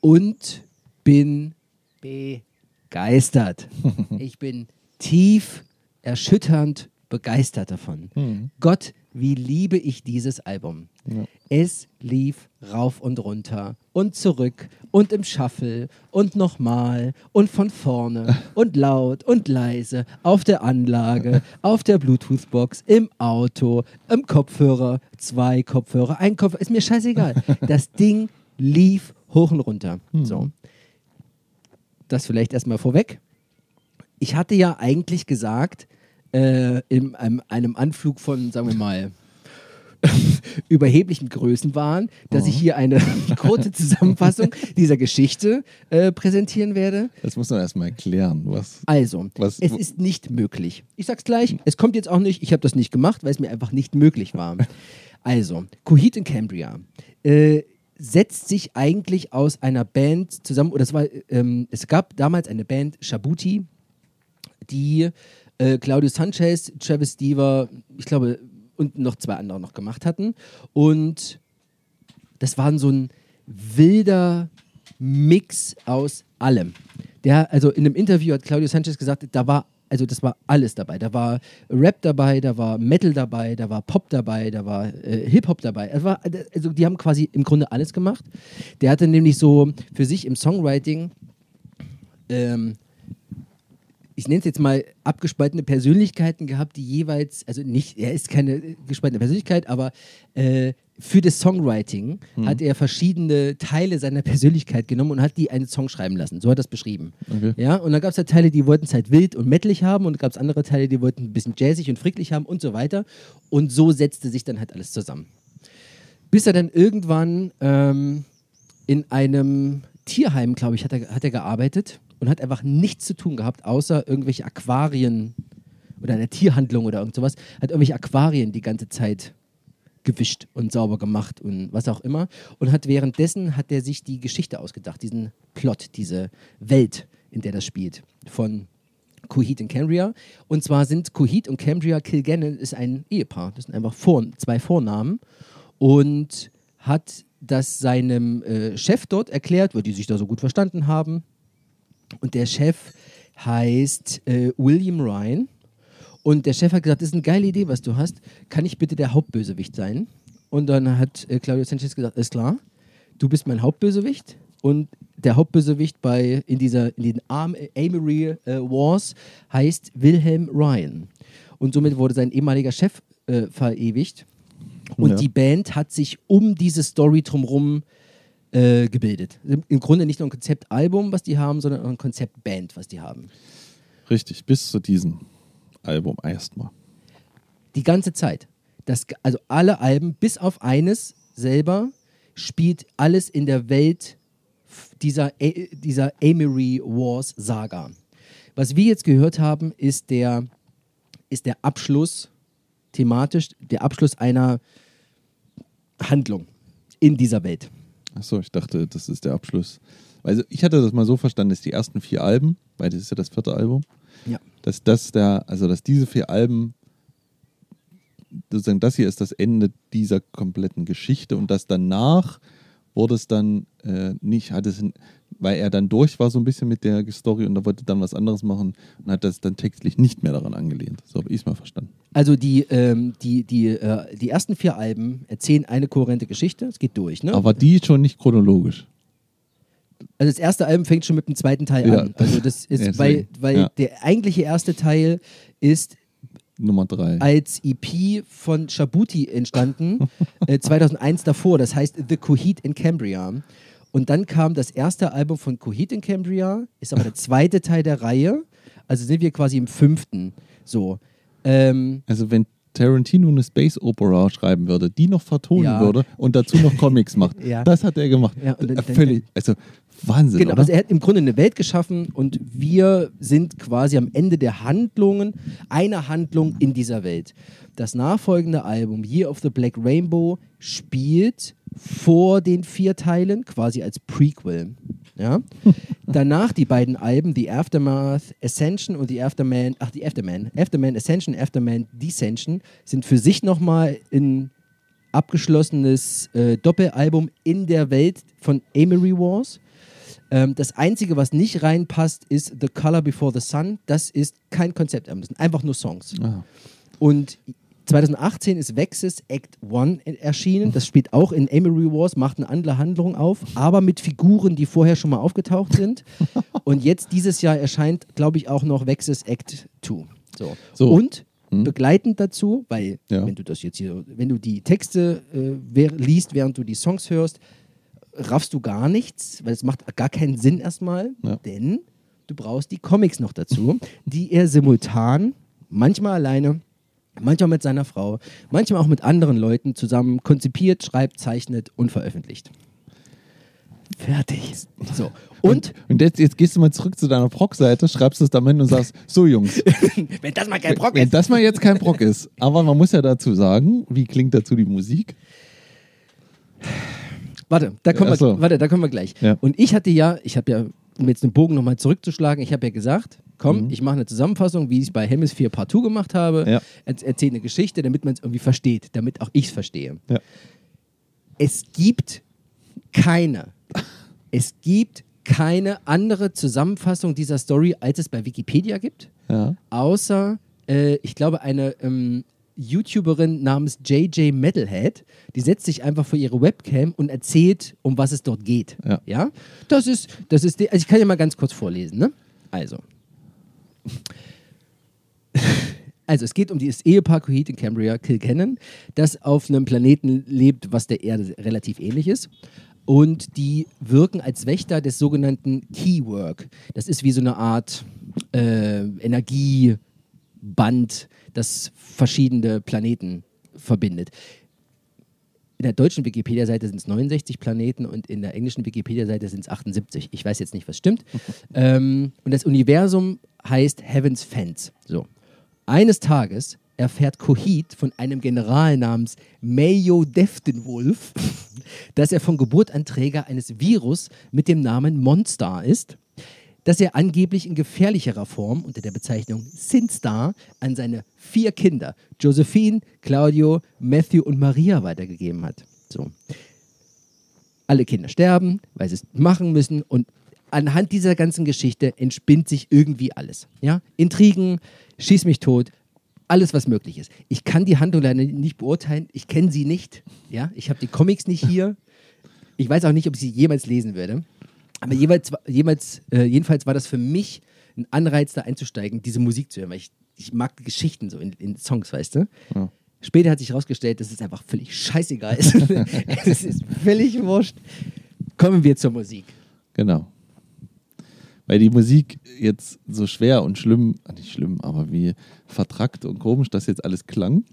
Und bin begeistert. ich bin tief erschütternd begeistert davon.
Mhm.
Gott, wie liebe ich dieses Album.
Ja.
Es lief rauf und runter und zurück und im Shuffle und nochmal und von vorne und laut und leise auf der Anlage, auf der Bluetooth-Box, im Auto, im Kopfhörer, zwei Kopfhörer, ein Kopfhörer, ist mir scheißegal. Das Ding lief hoch und runter. So. Das vielleicht erstmal vorweg. Ich hatte ja eigentlich gesagt, äh, in einem, einem Anflug von, sagen wir mal, überheblichen Größenwahn, dass ich hier eine kurze Zusammenfassung dieser Geschichte äh, präsentieren werde.
Das muss man erstmal erklären. Was,
Also,
Was-
es ist nicht möglich. Ich sag's gleich, es kommt jetzt auch nicht, ich habe das nicht gemacht, weil es mir einfach nicht möglich war. Also, Coheed in Cambria äh, setzt sich eigentlich aus einer Band zusammen, oder es, war, ähm, es gab damals eine Band, Shabuti, die äh, Claudio Sanchez, Travis Stever, ich glaube, und noch zwei andere noch gemacht hatten. Und das war so ein wilder Mix aus allem. Der, also in einem Interview hat Claudio Sanchez gesagt, da war, also das war alles dabei. Da war Rap dabei, da war Metal dabei, da war Pop dabei, da war äh, Hip-Hop dabei. War, also die haben quasi im Grunde alles gemacht. Der hatte nämlich so für sich im Songwriting ähm, ich nenne es jetzt mal abgespaltene Persönlichkeiten gehabt, die jeweils, also nicht, er ist keine gespaltene Persönlichkeit, aber äh, für das Songwriting hat er verschiedene Teile seiner Persönlichkeit genommen und hat die einen Song schreiben lassen. So hat er das beschrieben.
Okay.
Ja, und dann gab es halt Teile, die wollten es halt wild und mettelig haben und gab es andere Teile, die wollten ein bisschen jazzig und fricklich haben und so weiter. Und so setzte sich dann halt alles zusammen. Bis er dann irgendwann ähm, in einem Tierheim, glaube ich, hat er, hat er gearbeitet und hat einfach nichts zu tun gehabt, außer irgendwelche Aquarien oder eine Tierhandlung oder irgend sowas, hat irgendwelche Aquarien die ganze Zeit gewischt und sauber gemacht und was auch immer. Und hat währenddessen hat er sich die Geschichte ausgedacht, diesen Plot, diese Welt, in der das spielt, von Coheed und Cambria. Und zwar sind Coheed und Cambria Kilgannon ist ein Ehepaar. Das sind einfach Vor zwei Vornamen. Und hat das seinem äh, Chef dort erklärt, weil die sich da so gut verstanden haben. Und der Chef heißt äh, William Ryan. Und der Chef hat gesagt, das ist eine geile Idee, was du hast. Kann ich bitte der Hauptbösewicht sein? Und dann hat äh, Claudio Sanchez gesagt, ist klar, du bist mein Hauptbösewicht. Und der Hauptbösewicht bei, in, dieser, in den Arm Amory äh, Wars heißt Wilhelm Ryan. Und somit wurde sein ehemaliger Chef äh, verewigt. Und
Ja.
die Band hat sich um diese Story drumherum äh, gebildet. Im, Grunde nicht nur ein Konzeptalbum, was die haben, sondern auch ein Konzeptband, was die haben.
Richtig, bis zu diesem Album erstmal.
Die ganze Zeit. Das, also alle Alben, bis auf eines selber, spielt alles in der Welt dieser, dieser Amory Wars Saga. Was wir jetzt gehört haben, ist der, ist der Abschluss, thematisch, der Abschluss einer Handlung in dieser Welt.
Achso, ich dachte, das ist der Abschluss. Also ich hatte das mal so verstanden, dass die ersten vier Alben, weil das ist ja das vierte Album,
Ja.
dass das der, also dass diese vier Alben, sozusagen das hier ist das Ende dieser kompletten Geschichte und dass danach wurde es dann äh, nicht, hat es, weil er dann durch war so ein bisschen mit der Story und er wollte dann was anderes machen und hat das dann textlich nicht mehr daran angelehnt. So habe ich es mal verstanden.
Also die, ähm, die, die, äh, die ersten vier Alben erzählen eine kohärente Geschichte. Es geht durch, ne?
Aber die schon nicht chronologisch.
Also das erste Album fängt schon mit dem zweiten Teil
Ja.
an. Also das ist,
Ja,
weil, weil
Ja.
der eigentliche erste Teil ist
Nummer drei.
als EP von Shabuti entstanden, äh, 2001 davor. Das heißt The Coheed in Cambria. Und dann kam das erste Album von Coheed in Cambria, ist aber der zweite Teil der Reihe. Also sind wir quasi im fünften. So. Ähm,
Also wenn Tarantino eine Space Opera schreiben würde, die noch vertonen
Ja.
würde und dazu noch Comics macht,
Ja.
das hat er gemacht.
Ja, und dann-
Äh, Völlig, also Wahnsinn,
Genau,
oder?
also er hat im Grunde eine Welt geschaffen und wir sind quasi am Ende der Handlungen, einer Handlung in dieser Welt. Das nachfolgende Album Year of the Black Rainbow spielt vor den vier Teilen, quasi als Prequel. Ja? Danach die beiden Alben, The Aftermath Ascension und The Afterman, ach, die Afterman, Afterman Ascension, Afterman Descension, sind für sich nochmal in abgeschlossenes äh, Doppelalbum in der Welt von Amory Wars. Ähm, das Einzige, was nicht reinpasst, ist The Color Before the Sun. Das ist kein Konzeptalbum, das sind einfach nur Songs.
Ah.
Und 2018 ist Vexus Act One erschienen. Das spielt auch in Amory Wars, macht eine andere Handlung auf, aber mit Figuren, die vorher schon mal aufgetaucht sind. Und jetzt dieses Jahr erscheint, glaube ich, auch noch Vexus Act 2. So.
So.
Und
Hm.
begleitend dazu, weil
Ja.
wenn du das jetzt hier, wenn du die Texte äh, liest, während du die Songs hörst, raffst du gar nichts, weil es macht gar keinen Sinn erstmal,
Ja.
denn du brauchst die Comics noch dazu, die er simultan, manchmal alleine, manchmal mit seiner Frau, manchmal auch mit anderen Leuten zusammen konzipiert, schreibt, zeichnet und veröffentlicht. Fertig. So. Und,
Und jetzt, jetzt gehst du mal zurück zu deiner Proc-Seite, schreibst es da hin und sagst, so Jungs,
wenn das mal kein Brock
wenn
ist.
das mal jetzt kein Proc ist, aber man muss ja dazu sagen, wie klingt dazu die Musik?
Warte, da kommen,
so.
wir, warte, da kommen wir gleich.
Ja.
Und ich hatte ja, ich habe ja, um jetzt den Bogen nochmal zurückzuschlagen, ich habe ja gesagt, komm,
Mhm.
ich mache eine Zusammenfassung, wie ich es bei Hemisphere Part 2 gemacht habe,
Ja.
er, erzähle eine Geschichte, damit man es irgendwie versteht, damit auch ich es verstehe.
Ja.
Es gibt keine, es gibt keine andere Zusammenfassung dieser Story, als es bei Wikipedia gibt
Ja.
außer, äh, ich glaube, eine ähm, YouTuberin namens JJ Metalhead, die setzt sich einfach vor ihre Webcam und erzählt, um was es dort geht.
Ja.
Das ist, das ist, die, also ich kann ja mal ganz kurz vorlesen, ne? Also. Also es geht um dieses Ehepaar Coheed in Cambria, Kilkennan, das auf einem Planeten lebt, was der Erde relativ ähnlich ist. Und die wirken als Wächter des sogenannten Keywork. Das ist wie so eine Art äh, Energieband, das verschiedene Planeten verbindet. In der deutschen Wikipedia-Seite sind es 69 Planeten und in der englischen Wikipedia-Seite sind es 78. Ich weiß jetzt nicht, was stimmt. ähm, und das Universum heißt Heaven's Fence. So. Eines Tages erfährt Coheed von einem General namens Mayo Deftenwolf, dass er von Geburt an Träger eines Virus mit dem Namen Monstar ist, dass er angeblich in gefährlicherer Form unter der Bezeichnung Sinstar an seine vier Kinder, Josephine, Claudio, Matthew und Maria, weitergegeben hat. So. alle Kinder sterben, weil sie es machen müssen und anhand dieser ganzen Geschichte entspinnt sich irgendwie alles. Ja? Intrigen, schieß mich tot, alles, was möglich ist. Ich kann die Handlung leider nicht beurteilen, ich kenne sie nicht. Ja? Ich habe die Comics nicht hier. Ich weiß auch nicht, ob ich sie jemals lesen werde. Aber jeweils, jeweils, äh, jedenfalls war das für mich ein Anreiz, da einzusteigen, diese Musik zu hören, weil ich, ich mag Geschichten so in, in Songs, weißt du?
Ja.
Später hat sich herausgestellt, dass es einfach völlig scheißegal ist. es ist völlig wurscht. Kommen wir zur Musik.
Genau. Weil die Musik jetzt so schwer und schlimm, ah, nicht schlimm, aber wie vertrackt und komisch das jetzt alles klang.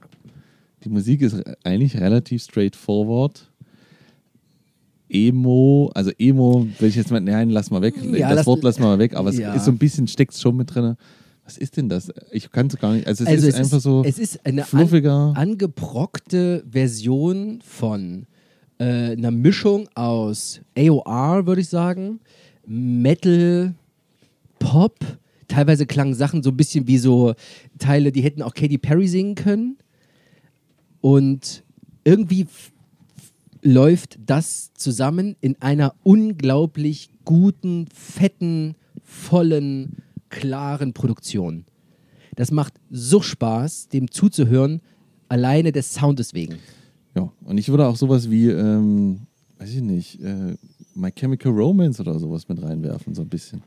Die Musik ist eigentlich relativ straightforward. Emo, also Emo, will ich jetzt mal, nein, lass mal weg.
Ja,
das Wort lass mal weg, aber es
Ja.
ist so ein bisschen, steckt schon mit drin. Was ist denn das? Ich kann es gar nicht. Also es
Also
ist
es
einfach
ist,
so
es ist eine an,
fluffiger.
angebrockte Version von äh, einer Mischung aus AOR, würde ich sagen, Metal, Pop. Teilweise klangen Sachen so ein bisschen wie so Teile, die hätten auch Katy Perry singen können. Und irgendwie läuft das zusammen in einer unglaublich guten, fetten, vollen, klaren Produktion. Das macht so Spaß, dem zuzuhören, alleine des Soundes wegen.
Ja, und ich würde auch sowas wie, ähm, weiß ich nicht, äh, My Chemical Romance oder sowas mit reinwerfen, so ein bisschen.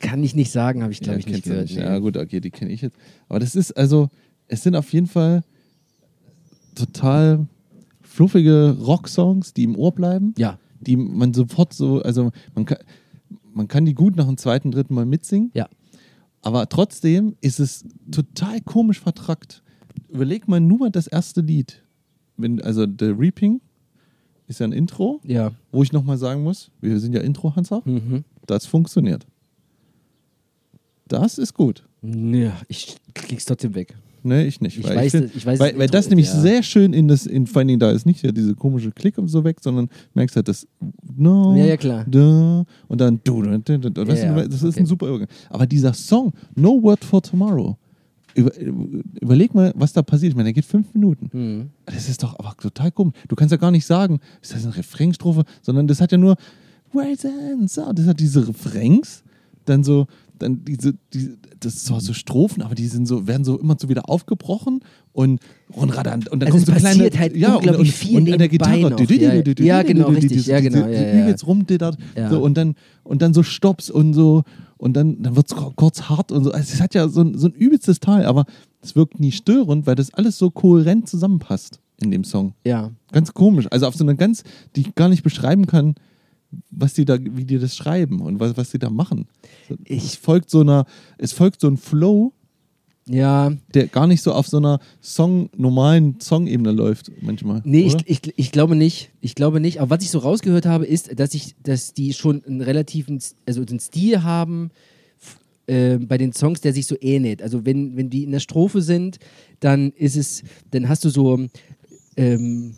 Kann ich nicht sagen, habe ich glaube ich nicht gehört. nee.
Ja, gut, okay, die kenne ich jetzt. Aber das ist also, es sind auf jeden Fall total fluffige Rocksongs, die im Ohr bleiben,
Ja,
die man sofort so, also man kann, man kann die gut nach dem zweiten, dritten Mal mitsingen,
ja.
aber trotzdem ist es total komisch vertrackt. Überleg mal nur mal das erste Lied. Wenn, also The Reaping ist ja ein Intro,
Ja.
wo ich nochmal sagen muss, wir sind ja Intro-Hanser,
Mhm.
das funktioniert. Das ist gut.
Ja, ich krieg's trotzdem weg.
Nee, ich nicht.
Ich
weil
weiß,
find,
das- ich weiß,
weil,
das
weil das nämlich
ja.
sehr schön in das, in, vor allen Dingen da ist nicht ja diese komische Klick und so weg, sondern merkst halt das no,
Ja, ja, klar.
Da, und dann du, du, du, du, du,
Ja,
das ist
okay.
ein super Übergang. Aber dieser Song, No Word for Tomorrow, über, überleg mal, was da passiert. Ich meine, der geht fünf Minuten.
Mhm.
Das ist doch aber total komisch. Du kannst ja gar nicht sagen, ist das eine Refrainstrophe, sondern das hat ja nur. Das hat diese Refrains, dann so, dann diese, diese das ist zwar so Strophen, aber die sind so, werden so immer so wieder aufgebrochen und radant, und dann
Also
kommt so kleine,
passiert halt
ja,
unglaublich
und,
viel
und, an der Gitarre,
noch. Ja, genau, richtig, ja, genau,
jetzt rumdittert, so, und dann und dann so Stops und so und dann, dann wird es kurz hart und so. Also es hat ja so ein, so ein übelstes Teil, aber es wirkt nie störend, weil das alles so kohärent zusammenpasst in dem Song.
Ja.
Ganz komisch. Also auf so eine ganz, die ich gar nicht beschreiben kann, was die da, wie die das schreiben und was, was die da machen. Es
Ich,
folgt so einer, es folgt so ein Flow,
ja,
der gar nicht so auf so einer Song, normalen Song-Ebene läuft manchmal.
Nee, ich,
oder?
ich, ich glaube nicht. Ich glaube nicht. Aber was ich so rausgehört habe, ist, dass ich, dass die schon einen relativen, also einen Stil haben äh, bei den Songs, der sich so ähnelt. Also wenn, wenn die in der Strophe sind, dann ist es, dann hast du so ähm,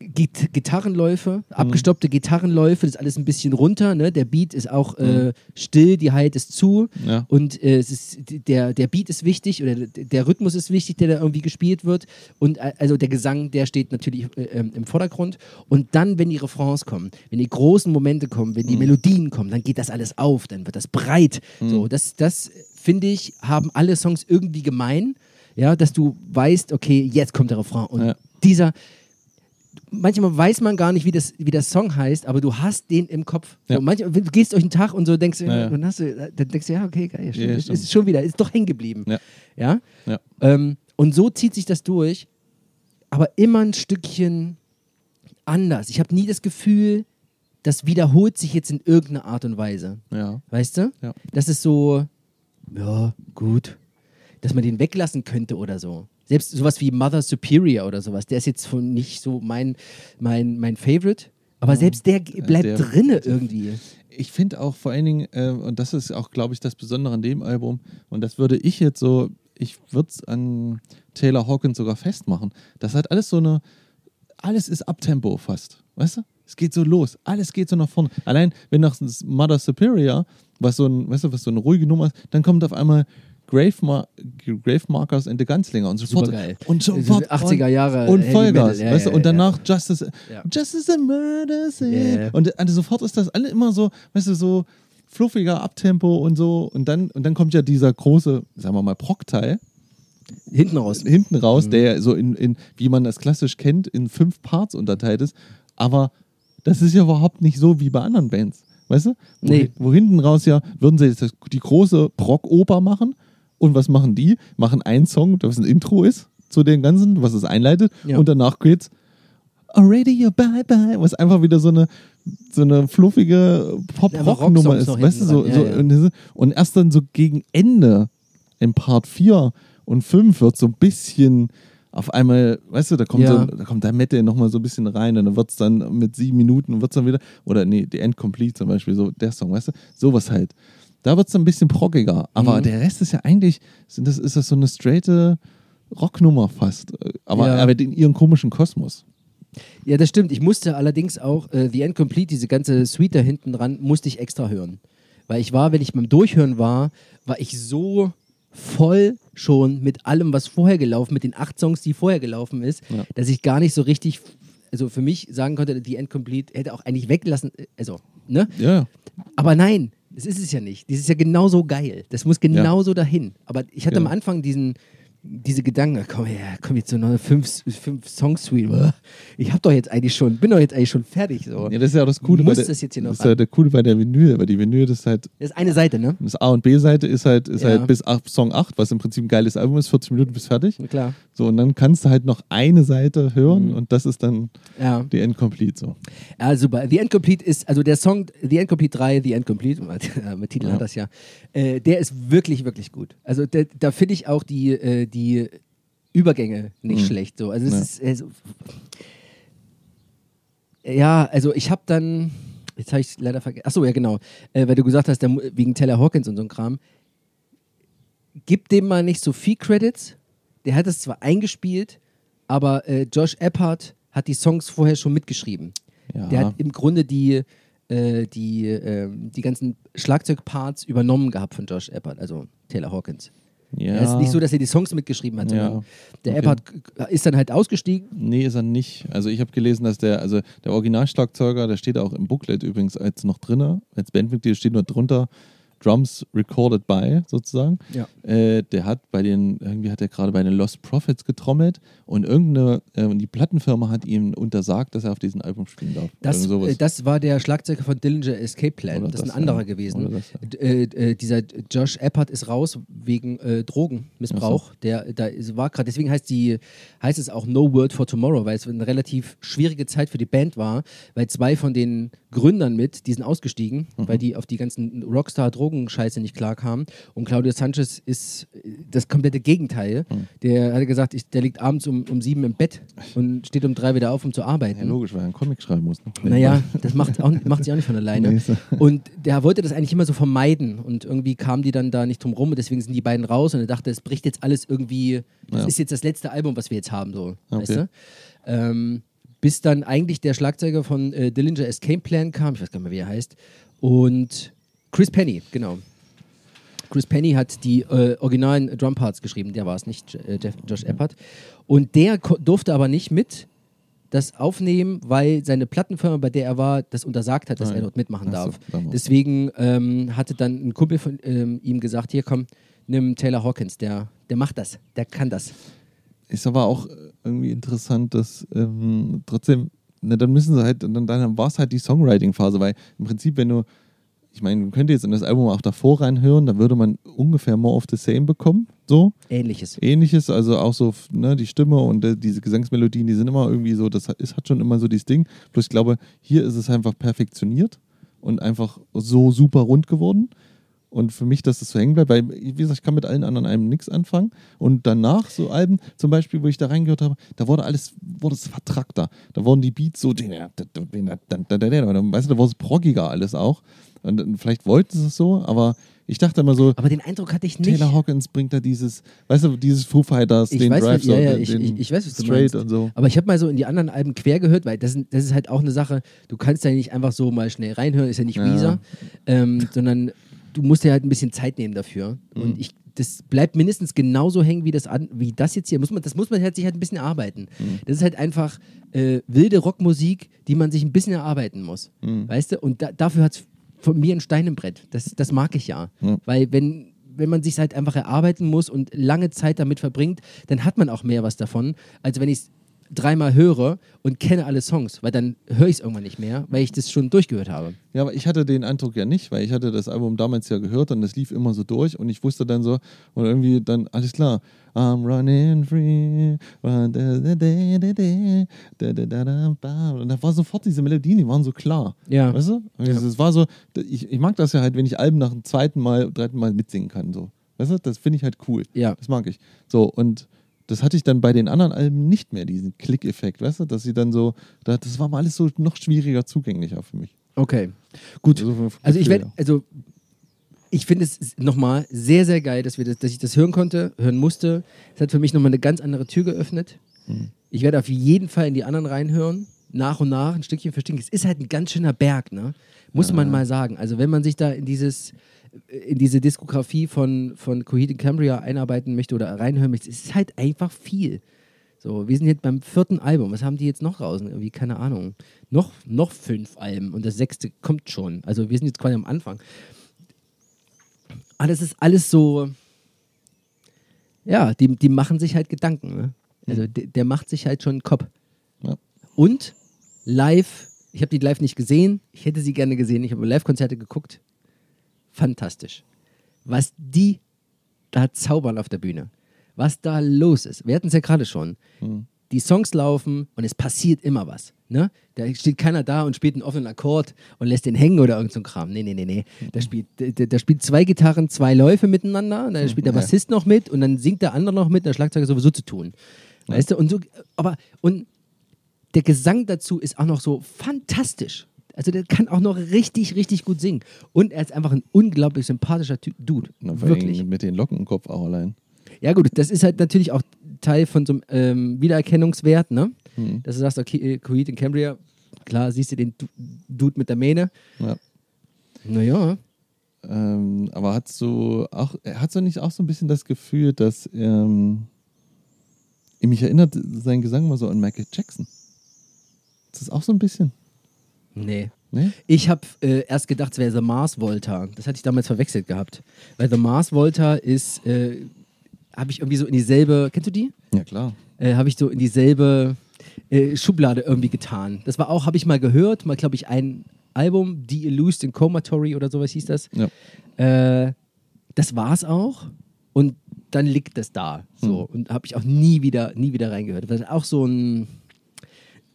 Git Gitarrenläufe, abgestoppte Gitarrenläufe, das ist alles ein bisschen runter, ne? Der Beat ist auch äh, still, die Halt ist zu
Ja.
und äh, es ist, der, der Beat ist wichtig oder der, Rhythmus ist wichtig, der da irgendwie gespielt wird und äh, also der Gesang, der steht natürlich äh, ähm, im Vordergrund und dann, wenn die Refrains kommen, wenn die großen Momente kommen, wenn die Melodien kommen, dann geht das alles auf, dann wird das breit. So, das, das finde ich, haben alle Songs irgendwie gemein, ja, dass du weißt, okay, jetzt kommt der Refrain und
Ja.
dieser manchmal weiß man gar nicht, wie, das, wie der Song heißt, aber du hast den im Kopf.
Ja.
So, manchmal, du gehst durch den Tag und so denkst,
Ja, ja.
du, dann denkst du, ja, okay, geil, stimmt,
Ja,
ist, ist schon wieder, ist doch hängen geblieben.
Ja.
Ja? Ähm, und so zieht sich das durch, aber immer ein Stückchen anders. Ich habe nie das Gefühl, das wiederholt sich jetzt in irgendeiner Art und Weise. Weißt du? Das ist so, ja, gut. Dass man den weglassen könnte oder so. Selbst sowas wie Mother Superior oder sowas, der ist jetzt von nicht so mein, mein, mein Favorite. Aber selbst der bleibt
der-
drinne irgendwie.
Ich finde auch vor allen Dingen, äh, und das ist auch, glaube ich, das Besondere an dem Album, und das würde ich jetzt so, ich würde es an Taylor Hawkins sogar festmachen. Das hat alles so eine, alles ist Abtempo fast, weißt du? Es geht so los, alles geht so nach vorne. Allein, wenn nach Mother Superior, was so ein, weißt du, was so eine ruhige Nummer ist, dann kommt auf einmal Grave, Mar Grave Markers and the Gunslinger und sofort
Supergeil.
und
sind 80er Jahre
und Vollgas.
Ja,
weißt du, und danach Justice. Justice a Murder Scene. Und also sofort ist das alle immer so, weißt du, so fluffiger Abtempo und so und dann und dann kommt ja dieser große, sagen wir mal Proc-Teil
Hinten raus.
hinten raus,
Mhm.
der so in, in, wie man das klassisch kennt, in fünf Parts unterteilt ist. Aber das ist ja überhaupt nicht so wie bei anderen Bands. Weißt du? Wo,
Nee.
wo hinten raus ja, würden sie jetzt die große Rock-Oper machen. Und was machen die? Machen einen Song, was ein Intro ist zu dem Ganzen, was es einleitet.
Ja.
Und danach geht's Already you bye bye, was einfach wieder so eine, so eine fluffige Pop-Rock-Nummer ist. Weißt du, so, so,
ja, ja.
und erst dann so gegen Ende, in Part 4 und 5, wird so ein bisschen auf einmal, weißt du, da kommt,
Ja.
so, da kommt der Metal nochmal so ein bisschen rein und dann wird es dann mit sieben Minuten, wird dann wieder, oder nee, die Endcomplete zum Beispiel, so der Song, weißt du, sowas halt. Da wird es ein bisschen proggiger, aber
Mhm.
der Rest ist ja eigentlich, sind das, ist das so eine straighte Rocknummer fast, aber,
Ja.
aber in ihrem komischen Kosmos.
Ja, das stimmt. Ich musste allerdings auch äh, The Incomplete, diese ganze Suite da hinten dran, musste ich extra hören. Weil ich war, wenn ich beim Durchhören war, war ich so voll schon mit allem, was vorher gelaufen, mit den acht Songs, die vorher gelaufen ist,
Ja.
dass ich gar nicht so richtig, also für mich sagen konnte, The Incomplete hätte auch eigentlich weglassen, äh, also, ne?
Ja.
Aber nein, das ist es ja nicht. Das ist ja genauso geil. Das muss genauso dahin. Aber ich hatte
Genau.
am Anfang diesen, diese Gedanken, komm her, komm jetzt so noch fünf, fünf Song-Suite. Ich hab doch jetzt eigentlich schon, bin doch jetzt eigentlich schon fertig. So.
ja, das ist ja auch das Coole
Muss
bei der,
das jetzt hier noch
das ist ja der Coole bei der Vinyl, weil die Vinyl das ist halt
Das ist eine Seite, ne?
Das A- und B-Seite ist halt, ist
Ja.
halt bis Song 8, was im Prinzip ein geiles Album ist, 40 Minuten bis fertig.
Klar.
So, und dann kannst du halt noch eine Seite hören
Mhm.
und das ist dann
Ja.
die Endcomplete so.
ja, super. The Incomplete ist, also der Song The Incomplete 3, The Incomplete, mit Titel
Ja.
hat das ja, äh, der ist wirklich, wirklich gut. Also der, da finde ich auch die, äh, die Übergänge nicht
Mhm.
schlecht. So. Also es
Ja.
ist, also, ja, also ich habe dann, jetzt habe ich es leider vergessen, achso, ja genau, äh, weil du gesagt hast, der, wegen Taylor Hawkins und so ein Kram, gib dem mal nicht so viel Credits. Der hat es zwar eingespielt, aber äh, Josh Eppard hat die Songs vorher schon mitgeschrieben.
Ja.
Der hat im Grunde die, äh, die, ähm, die ganzen Schlagzeugparts übernommen gehabt von Josh Eppard, also Taylor Hawkins.
Ja.
Es ist nicht so, dass er die Songs mitgeschrieben hat,
Ja.
der
Okay.
Eppard ist dann halt ausgestiegen.
Nee, ist er nicht. Also ich habe gelesen, dass der, also der Originalschlagzeuger, der steht auch im Booklet übrigens als noch drinne, als Bandmitglied steht nur drunter Drums recorded by sozusagen.
Ja.
Äh, der hat bei den, irgendwie hat er gerade bei den Lost Prophets getrommelt und irgendeine, äh, die Plattenfirma hat ihm untersagt, dass er auf diesem Album spielen darf.
Das, äh, das war der Schlagzeuger von Dillinger Escape Plan.
Oder
das ist ein
das,
anderer
ja.
gewesen.
Das, ja.
Äh, äh, dieser Josh Eppard ist raus wegen äh, Drogenmissbrauch. Der, da ist- war gerade, deswegen heißt, die, heißt es auch No Word for Tomorrow, weil es eine relativ schwierige Zeit für die Band war, weil zwei von den Gründern mit, die sind ausgestiegen,
Mhm.
weil die auf die ganzen Rockstar-Drogenscheiße nicht klar kamen. Und Claudio Sanchez ist äh, das komplette Gegenteil.
Mhm.
Der hat gesagt, ich, der liegt abends um, um sieben im Bett und steht um drei wieder auf, um zu arbeiten.
ja, logisch, weil er einen Comic schreiben muss. Ne?
Naja, das macht, auch, macht sie auch nicht von alleine.
Nee, so.
Und der wollte das eigentlich immer so vermeiden. Und irgendwie kamen die dann da nicht drum rum. Und deswegen sind die beiden raus. Und er dachte, es bricht jetzt alles irgendwie. Das
Ja.
ist jetzt das letzte Album, was wir jetzt haben. So,
Okay.
weißt du? Ähm, bis dann eigentlich der Schlagzeuger von äh, Dillinger Escape Plan kam. Ich weiß gar nicht mehr, wie er heißt. Und Chris Penny, genau. Chris Penny hat die äh, originalen Drumparts geschrieben, der war es nicht, äh, Jeff, Josh Eppard. Und der durfte aber nicht mit das aufnehmen, weil seine Plattenfirma, bei der er war, das untersagt hat, dass
Ah,
er dort mitmachen
Ach so,
darf.
damals.
Deswegen ähm, hatte dann ein Kumpel von ähm, ihm gesagt, hier komm, nimm Taylor Hawkins, der, der macht das, der kann das.
Ist aber auch irgendwie interessant, dass ähm, trotzdem, ne, dann müssen sie halt, dann, dann war es halt die Songwriting-Phase, weil im Prinzip, wenn du, ich meine, man könnte jetzt in das Album auch davor reinhören, dann würde man ungefähr more of the same bekommen, so.
Ähnliches.
Ähnliches, also auch so ne, die Stimme und äh, diese Gesangsmelodien, die sind immer irgendwie so, das hat, ist, hat schon immer so dieses Ding. Bloß ich glaube, hier ist es einfach perfektioniert und einfach so super rund geworden. Und für mich, dass das so hängen bleibt, weil, wie gesagt, ich kann mit allen anderen Alben nichts anfangen. Und danach so Alben, zum Beispiel, wo ich da reingehört habe, da wurde alles, wurde es vertrackter. Da wurden die Beats so, weißt du, da wurde es proggiger alles auch. Und vielleicht wollten sie es so, aber ich dachte immer so,
Aber den Eindruck hatte ich nicht.
Taylor Hawkins bringt da dieses, weißt du, dieses Foo Fighters,
Ich
den
weiß,
Drive
ja, ja,
den,
ich- ich- ich weiß, was du
Straight
meinst.
und so.
Aber ich habe mal so in die anderen Alben quer gehört, weil das, das ist halt auch eine Sache, du kannst ja nicht einfach so mal schnell reinhören, ist ja nicht
Ja.
Weezer, ähm, sondern du musst dir halt ein bisschen Zeit nehmen dafür.
Mhm.
Und ich, das bleibt mindestens genauso hängen wie das, an, wie das jetzt hier. Muss man, das muss man halt sich halt ein bisschen erarbeiten.
Mhm.
Das ist halt einfach äh, wilde Rockmusik, die man sich ein bisschen erarbeiten muss.
Mhm.
Weißt du? Und da, dafür hat es von mir ein Stein im Brett. Das, das mag ich ja. Weil wenn, wenn man sich halt einfach erarbeiten muss und lange Zeit damit verbringt, dann hat man auch mehr was davon, als wenn ich es dreimal höre und kenne alle Songs, weil dann höre ich es irgendwann nicht mehr, weil ich das schon durchgehört habe.
Ja, aber ich hatte den Eindruck ja nicht, weil ich hatte das Album damals ja gehört und es lief immer so durch und ich wusste dann so und irgendwie dann alles klar. I'm running free. Und da war sofort diese Melodien, die waren so klar.
Ja.
Weißt du? Also ja. Es war so, ich, ich mag das ja halt, wenn ich Alben nach dem zweiten Mal, dritten Mal mitsingen kann. So. Weißt du, das finde ich halt cool.
Ja.
Das mag ich. So, und das hatte ich dann bei den anderen Alben nicht mehr, diesen Klick-Effekt, weißt du? Dass sie dann so, da- das war mal alles so noch schwieriger zugänglicher für mich.
Okay. Gut.
Also
Also ich werde, also ich finde es nochmal sehr, sehr geil, dass, wir das, dass ich das hören konnte, hören musste. Es hat für mich nochmal eine ganz andere Tür geöffnet.
Mhm.
Ich werde auf jeden Fall in die anderen reinhören, nach und nach, ein Stückchen für Stückchen. Es ist halt ein ganz schöner Berg, ne? Muss man mal sagen. Also wenn man sich da in dieses in diese Diskografie von, von Coheed and Cambria einarbeiten möchte oder reinhören möchte, es ist halt einfach viel. So, wir sind jetzt beim vierten Album. Was haben die jetzt noch raus? Irgendwie, keine Ahnung. Noch, noch fünf Alben und das sechste kommt schon. Also wir sind jetzt quasi am Anfang. Aber das ist alles so, ja, die, die machen sich halt Gedanken. Ne? Also der, der macht sich halt schon einen Kopf.
Ja.
Und live, ich habe die live nicht gesehen, ich hätte sie gerne gesehen, ich habe Live-Konzerte geguckt. Fantastisch. Was die da zaubern auf der Bühne. Was da los ist. Wir hatten es ja gerade schon. Die Songs laufen und es passiert immer was. Ne? Da steht keiner da und spielt einen offenen Akkord und lässt den hängen oder irgend so ein Kram. Nee, nee, nee, nee. Da spielt, da, da spielt zwei Gitarren, zwei Läufe miteinander, und dann spielt der
Ja.
Bassist noch mit und dann singt der andere noch mit, der Schlagzeuger sowieso zu tun. Weißt du? Und so, aber, und der Gesang dazu ist auch noch so fantastisch. Also der kann auch noch richtig, richtig gut singen. Und er ist einfach ein unglaublich sympathischer Ty- Dude.
Na,
Wirklich.
mit den Locken im Kopf auch allein.
Ja gut, das ist halt natürlich auch Teil von so einem ähm, Wiedererkennungswert, ne?
Hm.
Dass du sagst, okay, äh, Coheed in Cambria, klar, siehst du den Du- Dude mit der Mähne.
Ja.
Naja.
Ähm, aber hat so auch, hat so nicht auch so ein bisschen das Gefühl, dass ähm, mich erinnert sein Gesang mal so an Michael Jackson. Das ist auch so ein bisschen.
Nee.
Ne?
Ich habe äh, erst gedacht, es wäre The Mars Volta. Das hatte ich damals verwechselt gehabt. Weil The Mars Volta ist, äh, habe ich irgendwie so in dieselbe, kennst du die?
Ja, klar.
äh, habe ich so in dieselbe äh, Schublade irgendwie getan. Das war auch, habe ich mal gehört, mal glaube ich ein Album, The Illused in Comatory oder sowas hieß das.
Ja.
Äh, das war es auch. Und dann liegt das da. So. Und habe ich auch nie wieder, nie wieder reingehört. Das ist auch so ein,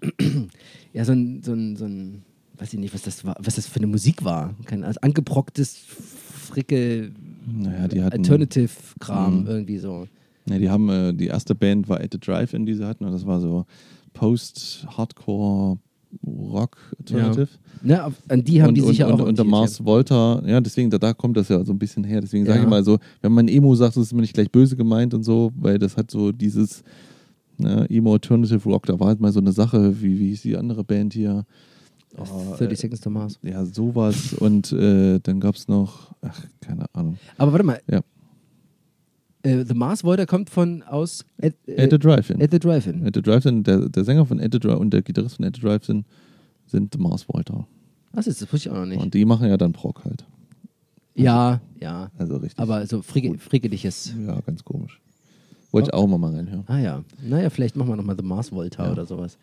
ja, so ein, so ein, so ein, weiß ich nicht, was das war, was das für eine Musik war. Kein also angebrocktes Fricke
Naja, die hatten.
Alternative-Kram
Mhm.
irgendwie so.
Ja, die haben, äh, die erste Band war At the Drive-In, die sie hatten. Und das war so Post-Hardcore Rock Alternative.
Ne, auf- an die haben
und,
die
und,
sicher
und,
auch
und der
orientiert,
Mars Volta, ja, deswegen, da, da kommt das ja so ein bisschen her. Deswegen sage
Ja.
ich mal so, wenn man Emo sagt, das ist mir nicht gleich böse gemeint und so, weil das hat so dieses ne, Emo Alternative Rock, da war halt mal so eine Sache, wie, wie hieß die andere Band hier?
Ja.
Oh,
30 Seconds to Mars.
ja, sowas. Und äh, dann gab es noch, ach, keine Ahnung.
Aber warte mal.
Ja.
Äh, the Mars Volta kommt von aus at, äh,
At the Drive-In.
at the Drive-In.
At the Drive-In, der, der Sänger von At the Drive und der Gitarrist von At the Drive-In sind Mars Volta.
Was ist das? Wusste ich auch noch nicht.
Und die machen ja dann Prog halt.
ja, ja.
Also richtig.
Aber so fricke, frickeliges.
ja, ganz komisch. Wollte ich auch mal, mal reinhören.
Ah ja. Naja, vielleicht machen wir nochmal The Mars Volta
Ja.
oder sowas.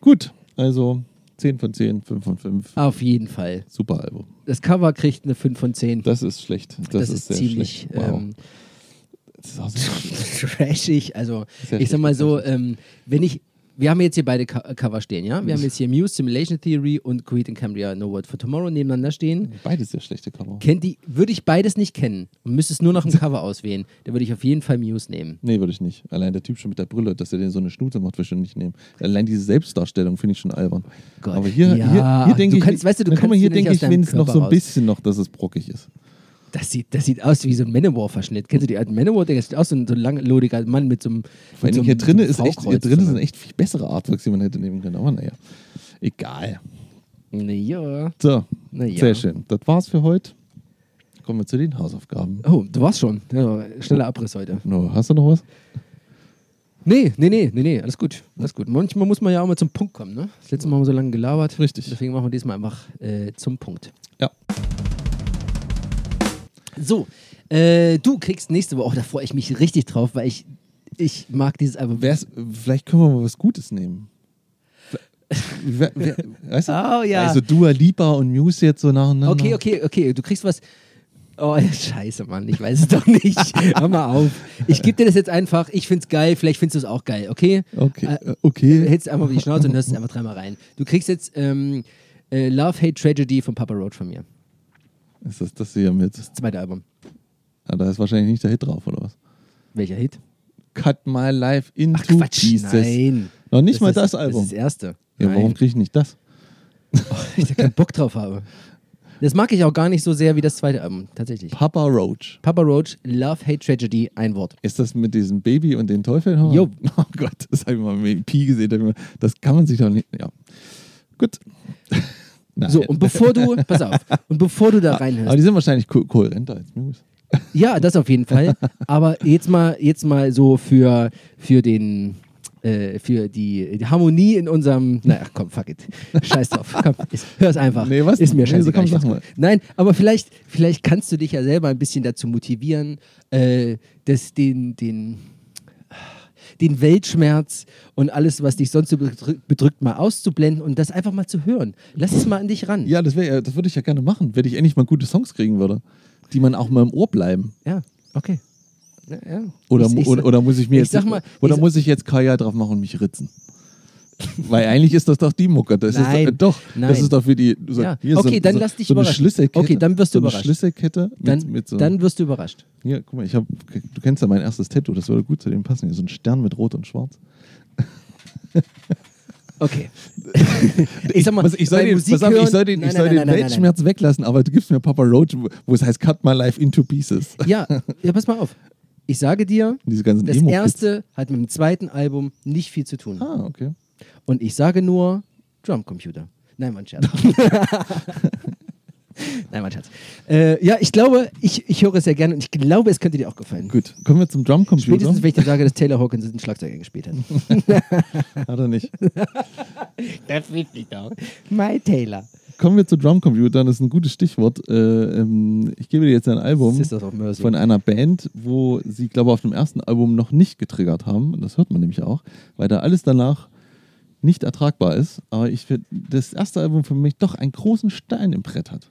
Gut, also 10 von 10, 5 von 5.
Auf jeden Fall.
Super Album.
Das Cover kriegt eine 5 von 10.
Das ist schlecht. Das,
Das,
ist,
ist,
sehr
ziemlich.
Wow.
ähm,
das ist auch so
trashig. Also, ich sag mal so, ähm, wenn ich. Wir haben jetzt hier beide Co Cover stehen, ja? Wir haben jetzt hier Muse, Simulation Theory und Coheed and Cambria No Word for Tomorrow nebeneinander stehen.
beides sehr schlechte Cover.
Kennt die, würde ich beides nicht kennen und müsste es nur nach dem Cover auswählen, dann würde ich auf jeden Fall Muse nehmen.
Nee, würde ich nicht. Allein der Typ schon mit der Brille, dass er den so eine Schnute macht, würde ich schon nicht nehmen. Allein diese Selbstdarstellung finde ich schon albern.
Gott.
Aber hier,
Ja,
hier, hier denke ich,
kannst- weißt du, du
guck mal, hier denke ich wenigstens noch so ein bisschen noch, dass es brockig ist.
Das sieht, das sieht aus wie so ein Manowar-Verschnitt. Kennst du die alten Manowar-Dinger? Das sieht aus wie so ein, so ein langlodiger Mann mit so einem.
Vor allem
so
hier
so
ist echt, drinnen
drin.
sind echt viel bessere Artworks, die man hätte nehmen können. Aber naja, egal.
Naja,
So,
naja.
sehr schön. Das war's für heute. kommen wir zu den Hausaufgaben.
Oh, du warst schon. Ja, schneller Abriss heute.
No, hast du noch was?
Nee, nee, nee, nee, nee, alles gut. Alles gut. Manchmal muss man ja auch mal zum Punkt kommen, ne? Das letzte Mal haben wir so lange gelabert.
Richtig.
Deswegen machen wir diesmal einfach äh, zum Punkt.
Ja.
So, äh, du kriegst nächste Woche, oh, da freue ich mich richtig drauf, weil ich, ich mag dieses Album.
Wär's, vielleicht können wir mal was Gutes nehmen. Wer, wer, weißt du?
Oh, ja.
Also Dua Lipa und Muse jetzt so nacheinander.
Okay, okay, okay, du kriegst was. Oh, scheiße, Mann, ich weiß es doch nicht. Hör mal auf. Ich gebe dir das jetzt einfach. Ich find's geil, vielleicht findest du es auch geil, okay?
Okay,
Äh,
äh, okay.
Hältst einfach die Schnauze und hörst es einfach dreimal rein. Du kriegst jetzt ähm, äh, Love, Hate, Tragedy von Papa Roach von mir.
Ist das das hier mit?
Das zweite Album.
Ah, da ist wahrscheinlich nicht der Hit drauf, oder was?
Welcher Hit?
Cut My Life into
Ach Quatsch,
Pieces.
nein.
Noch nicht mal
ist
das,
Das
Album.
ist das erste.
ja, warum
Nein.
kriege ich nicht das?
ich da keinen Bock drauf habe. Das mag ich auch gar nicht so sehr wie das zweite Album, tatsächlich.
Papa Roach.
Papa Roach, Love, Hate, Tragedy, ein Wort.
Ist das mit diesem Baby und den Teufel?
Jo.
Oh Gott, das habe ich mal mit Pi gesehen. Das kann man sich doch nicht. Ja. Gut. Nein.
So, und bevor du, pass auf, und bevor du da
Aber
reinhörst,
die sind wahrscheinlich ko kohärenter als Muse.
ja, das auf jeden Fall, aber jetzt mal, jetzt mal so für, für den, äh, für die, die Harmonie in unserem, naja, komm, fuck it, scheiß drauf, komm, hör's einfach,
Nee, was?
ist mir
Nee, so komm.
Nein, aber vielleicht, vielleicht kannst du dich ja selber ein bisschen dazu motivieren, äh, das, den, den, den Weltschmerz und alles, was dich sonst so bedrückt, mal auszublenden und das einfach mal zu hören. Lass es mal an dich ran.
Ja, das, wär, ja- das würde ich ja gerne machen, wenn ich endlich mal gute Songs kriegen würde, die man auch mal im Ohr bleiben.
Ja, okay. Ja, ja.
Oder,
Ich- ich
oder, oder muss ich mir jetzt
mal-
oder
ich-
muss ich jetzt Kaya drauf machen und mich ritzen? Weil eigentlich ist das doch die Mucke. Das
Nein,
ist doch, doch
nein.
das ist doch für die. So,
Ja.
hier
Okay,
so,
dann
so,
lass dich
so eine
überraschen.
Schlüsselkette.
Okay, dann wirst du
so
überrascht.
Schlüsselkette mit,
Dann,
mit so.
dann wirst du überrascht.
hier, guck mal, ich hab, du kennst ja mein erstes Tattoo, das würde gut zu dem passen. Hier, so ein Stern mit Rot und Schwarz.
Okay. ich sag mal,
Was, ich soll den,
Musik
auf, ich
hören-
soll den,
Nein,
ich soll
nein,
den
nein,
Weltschmerz weglassen, aber du gibst mir Papa Roach, wo, es heißt Cut My Life into Pieces.
Ja, ja, pass mal auf. Ich sage dir,
Diese ganzen
das erste hat mit dem zweiten Album nicht viel zu tun.
Ah, okay.
Und ich sage nur Drumcomputer. Nein, mein Scherz. Nein, mein Scherz. Äh, ja, ich glaube, ich, ich höre es sehr gerne und ich glaube, es könnte dir auch gefallen.
Gut, kommen wir zum Drumcomputer.
Spätestens, wenn ich dir sage, dass Taylor Hawkins ein Schlagzeuger gespielt hat.
Hat er nicht.
Das will ich doch. My Taylor.
Kommen wir zu Drumcomputer, das ist ein gutes Stichwort. Äh, ähm, ich gebe dir jetzt ein Album von einer Band, wo sie, glaube ich, auf dem ersten Album noch nicht getriggert haben. Und das hört man nämlich auch, weil da alles danach nicht ertragbar ist. Aber ich finde, das erste Album für mich doch einen großen Stein im Brett hat.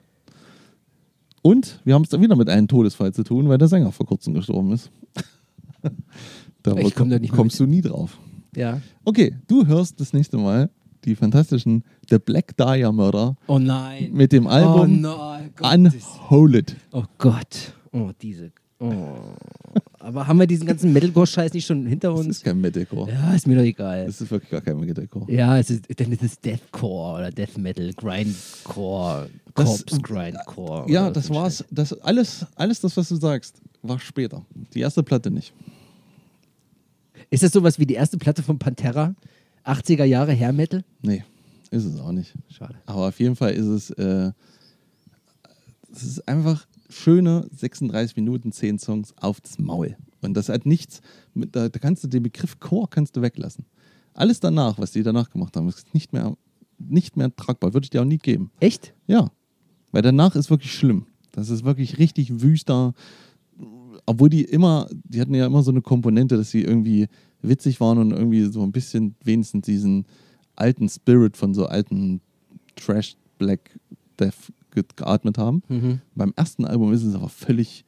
Und wir haben es dann wieder mit einem Todesfall zu tun, weil der Sänger vor kurzem gestorben ist. da
Ich komm da
kommst du nie drauf.
ja.
Okay, du hörst das nächste Mal die fantastischen The Black Dahlia Murder
Oh nein.
mit dem
oh
Album
nein. Gott.
Unholed.
Oh Gott. Oh, diese. Oh. Aber haben wir diesen ganzen Metalcore-Scheiß nicht schon hinter
Das
uns?
ist kein Metalcore.
Ja, ist mir doch egal.
Das ist wirklich gar kein Metalcore.
Ja, es ist, dann ist es Deathcore oder Death Metal, Grindcore,
Das-
Corpse Grindcore.
Ja, das
so
war's.
Scheiß.
Das alles, alles das, was du sagst, war später. Die erste Platte nicht.
Ist das sowas wie die erste Platte von Pantera? 80er Jahre Hair Metal?
Nee, ist es auch nicht.
Schade.
Aber auf jeden Fall ist es, äh, es ist einfach schöne 36 Minuten, 10 Songs auf das Maul. Und das hat nichts, mit, da, da kannst du den Begriff Chor kannst du weglassen. Alles danach, was die danach gemacht haben, ist nicht mehr, nicht mehr tragbar. Würde ich dir auch nie geben.
Echt?
Ja, weil danach ist wirklich schlimm. Das ist wirklich richtig wüster. Obwohl die immer, die hatten ja immer so eine Komponente, dass sie irgendwie witzig waren und irgendwie so ein bisschen wenigstens diesen alten Spirit von so alten Trash Black Death geatmet haben.
Mhm.
Beim ersten Album ist es aber völlig.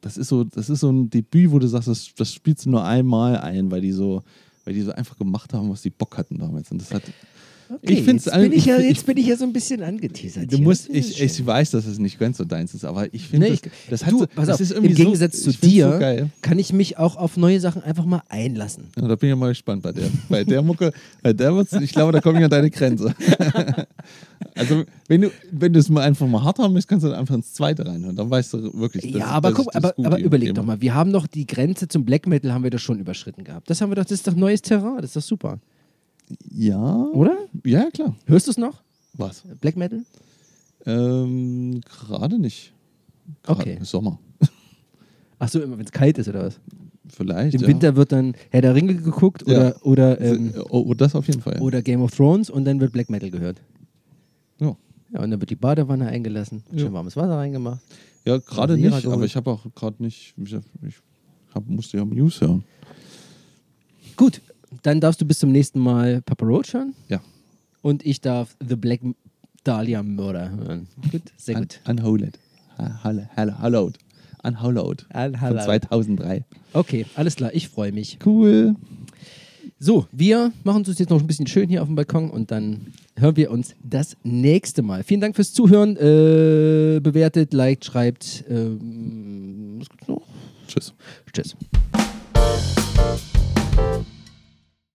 Das ist so, das ist so ein Debüt, wo du sagst, das, das spielst du nur einmal ein, weil die so, weil die so einfach gemacht haben, was die Bock hatten damals. Und das hat.
Okay,
Ich find's
jetzt, bin ich, ja,
ich-
jetzt bin ich ja so ein bisschen angeteasert.
Du
hier.
musst, ich, ich weiß, dass es nicht ganz so deins ist, aber ich finde,
Nee,
das, das
du,
so, das
auf,
ist irgendwie
im Gegensatz
so,
zu dir
So
kann ich mich auch auf neue Sachen einfach mal einlassen.
Ja, da bin ich ja mal gespannt bei der. Bei der Mucke, bei der wird's, ich glaube, da komme ich an deine Grenze. also, wenn du, wenn du es mal einfach mal hart haben möchtest, kannst du dann einfach ins zweite reinhören. Dann weißt du wirklich, dass,
ja, aber guck, aber, aber überleg doch mal, wir haben doch die Grenze zum Black Metal haben wir doch schon überschritten gehabt. Das haben wir doch, das ist doch neues Terrain, das ist doch super.
Ja.
Oder?
Ja, klar.
Hörst du es noch?
Was?
Black Metal?
Ähm, gerade nicht. Gerade
Okay.
im Sommer.
Ach so, immer wenn es kalt ist oder was?
Vielleicht.
Im
ja.
Winter wird dann Herr der Ringe geguckt
Ja.
oder, oder, ähm,
oh, oh, das auf jeden Fall.
oder Game of Thrones und dann wird Black Metal gehört.
Ja,
Ja, und dann wird die Badewanne eingelassen,
Ja.
schön warmes Wasser reingemacht.
ja gerade nicht,
geholt.
aber ich habe auch gerade nicht. Ich, hab, musste ja Muse hören.
Gut, dann darfst du bis zum nächsten Mal Papa Roach hören
Ja.
und ich darf The Black Dahlia Murder hören. Gut, sehr
Un
gut.
Hall- Hall- Hallowed. Unhallowed. Von
Unhallowed.
2003.
Okay, alles klar, ich freue mich.
Cool.
So, wir machen uns jetzt noch ein bisschen schön hier auf dem Balkon und dann hören wir uns das nächste Mal. Vielen Dank fürs Zuhören. Äh, bewertet, liked, schreibt. Ähm, was gibt's noch?
Tschüss.
Tschüss.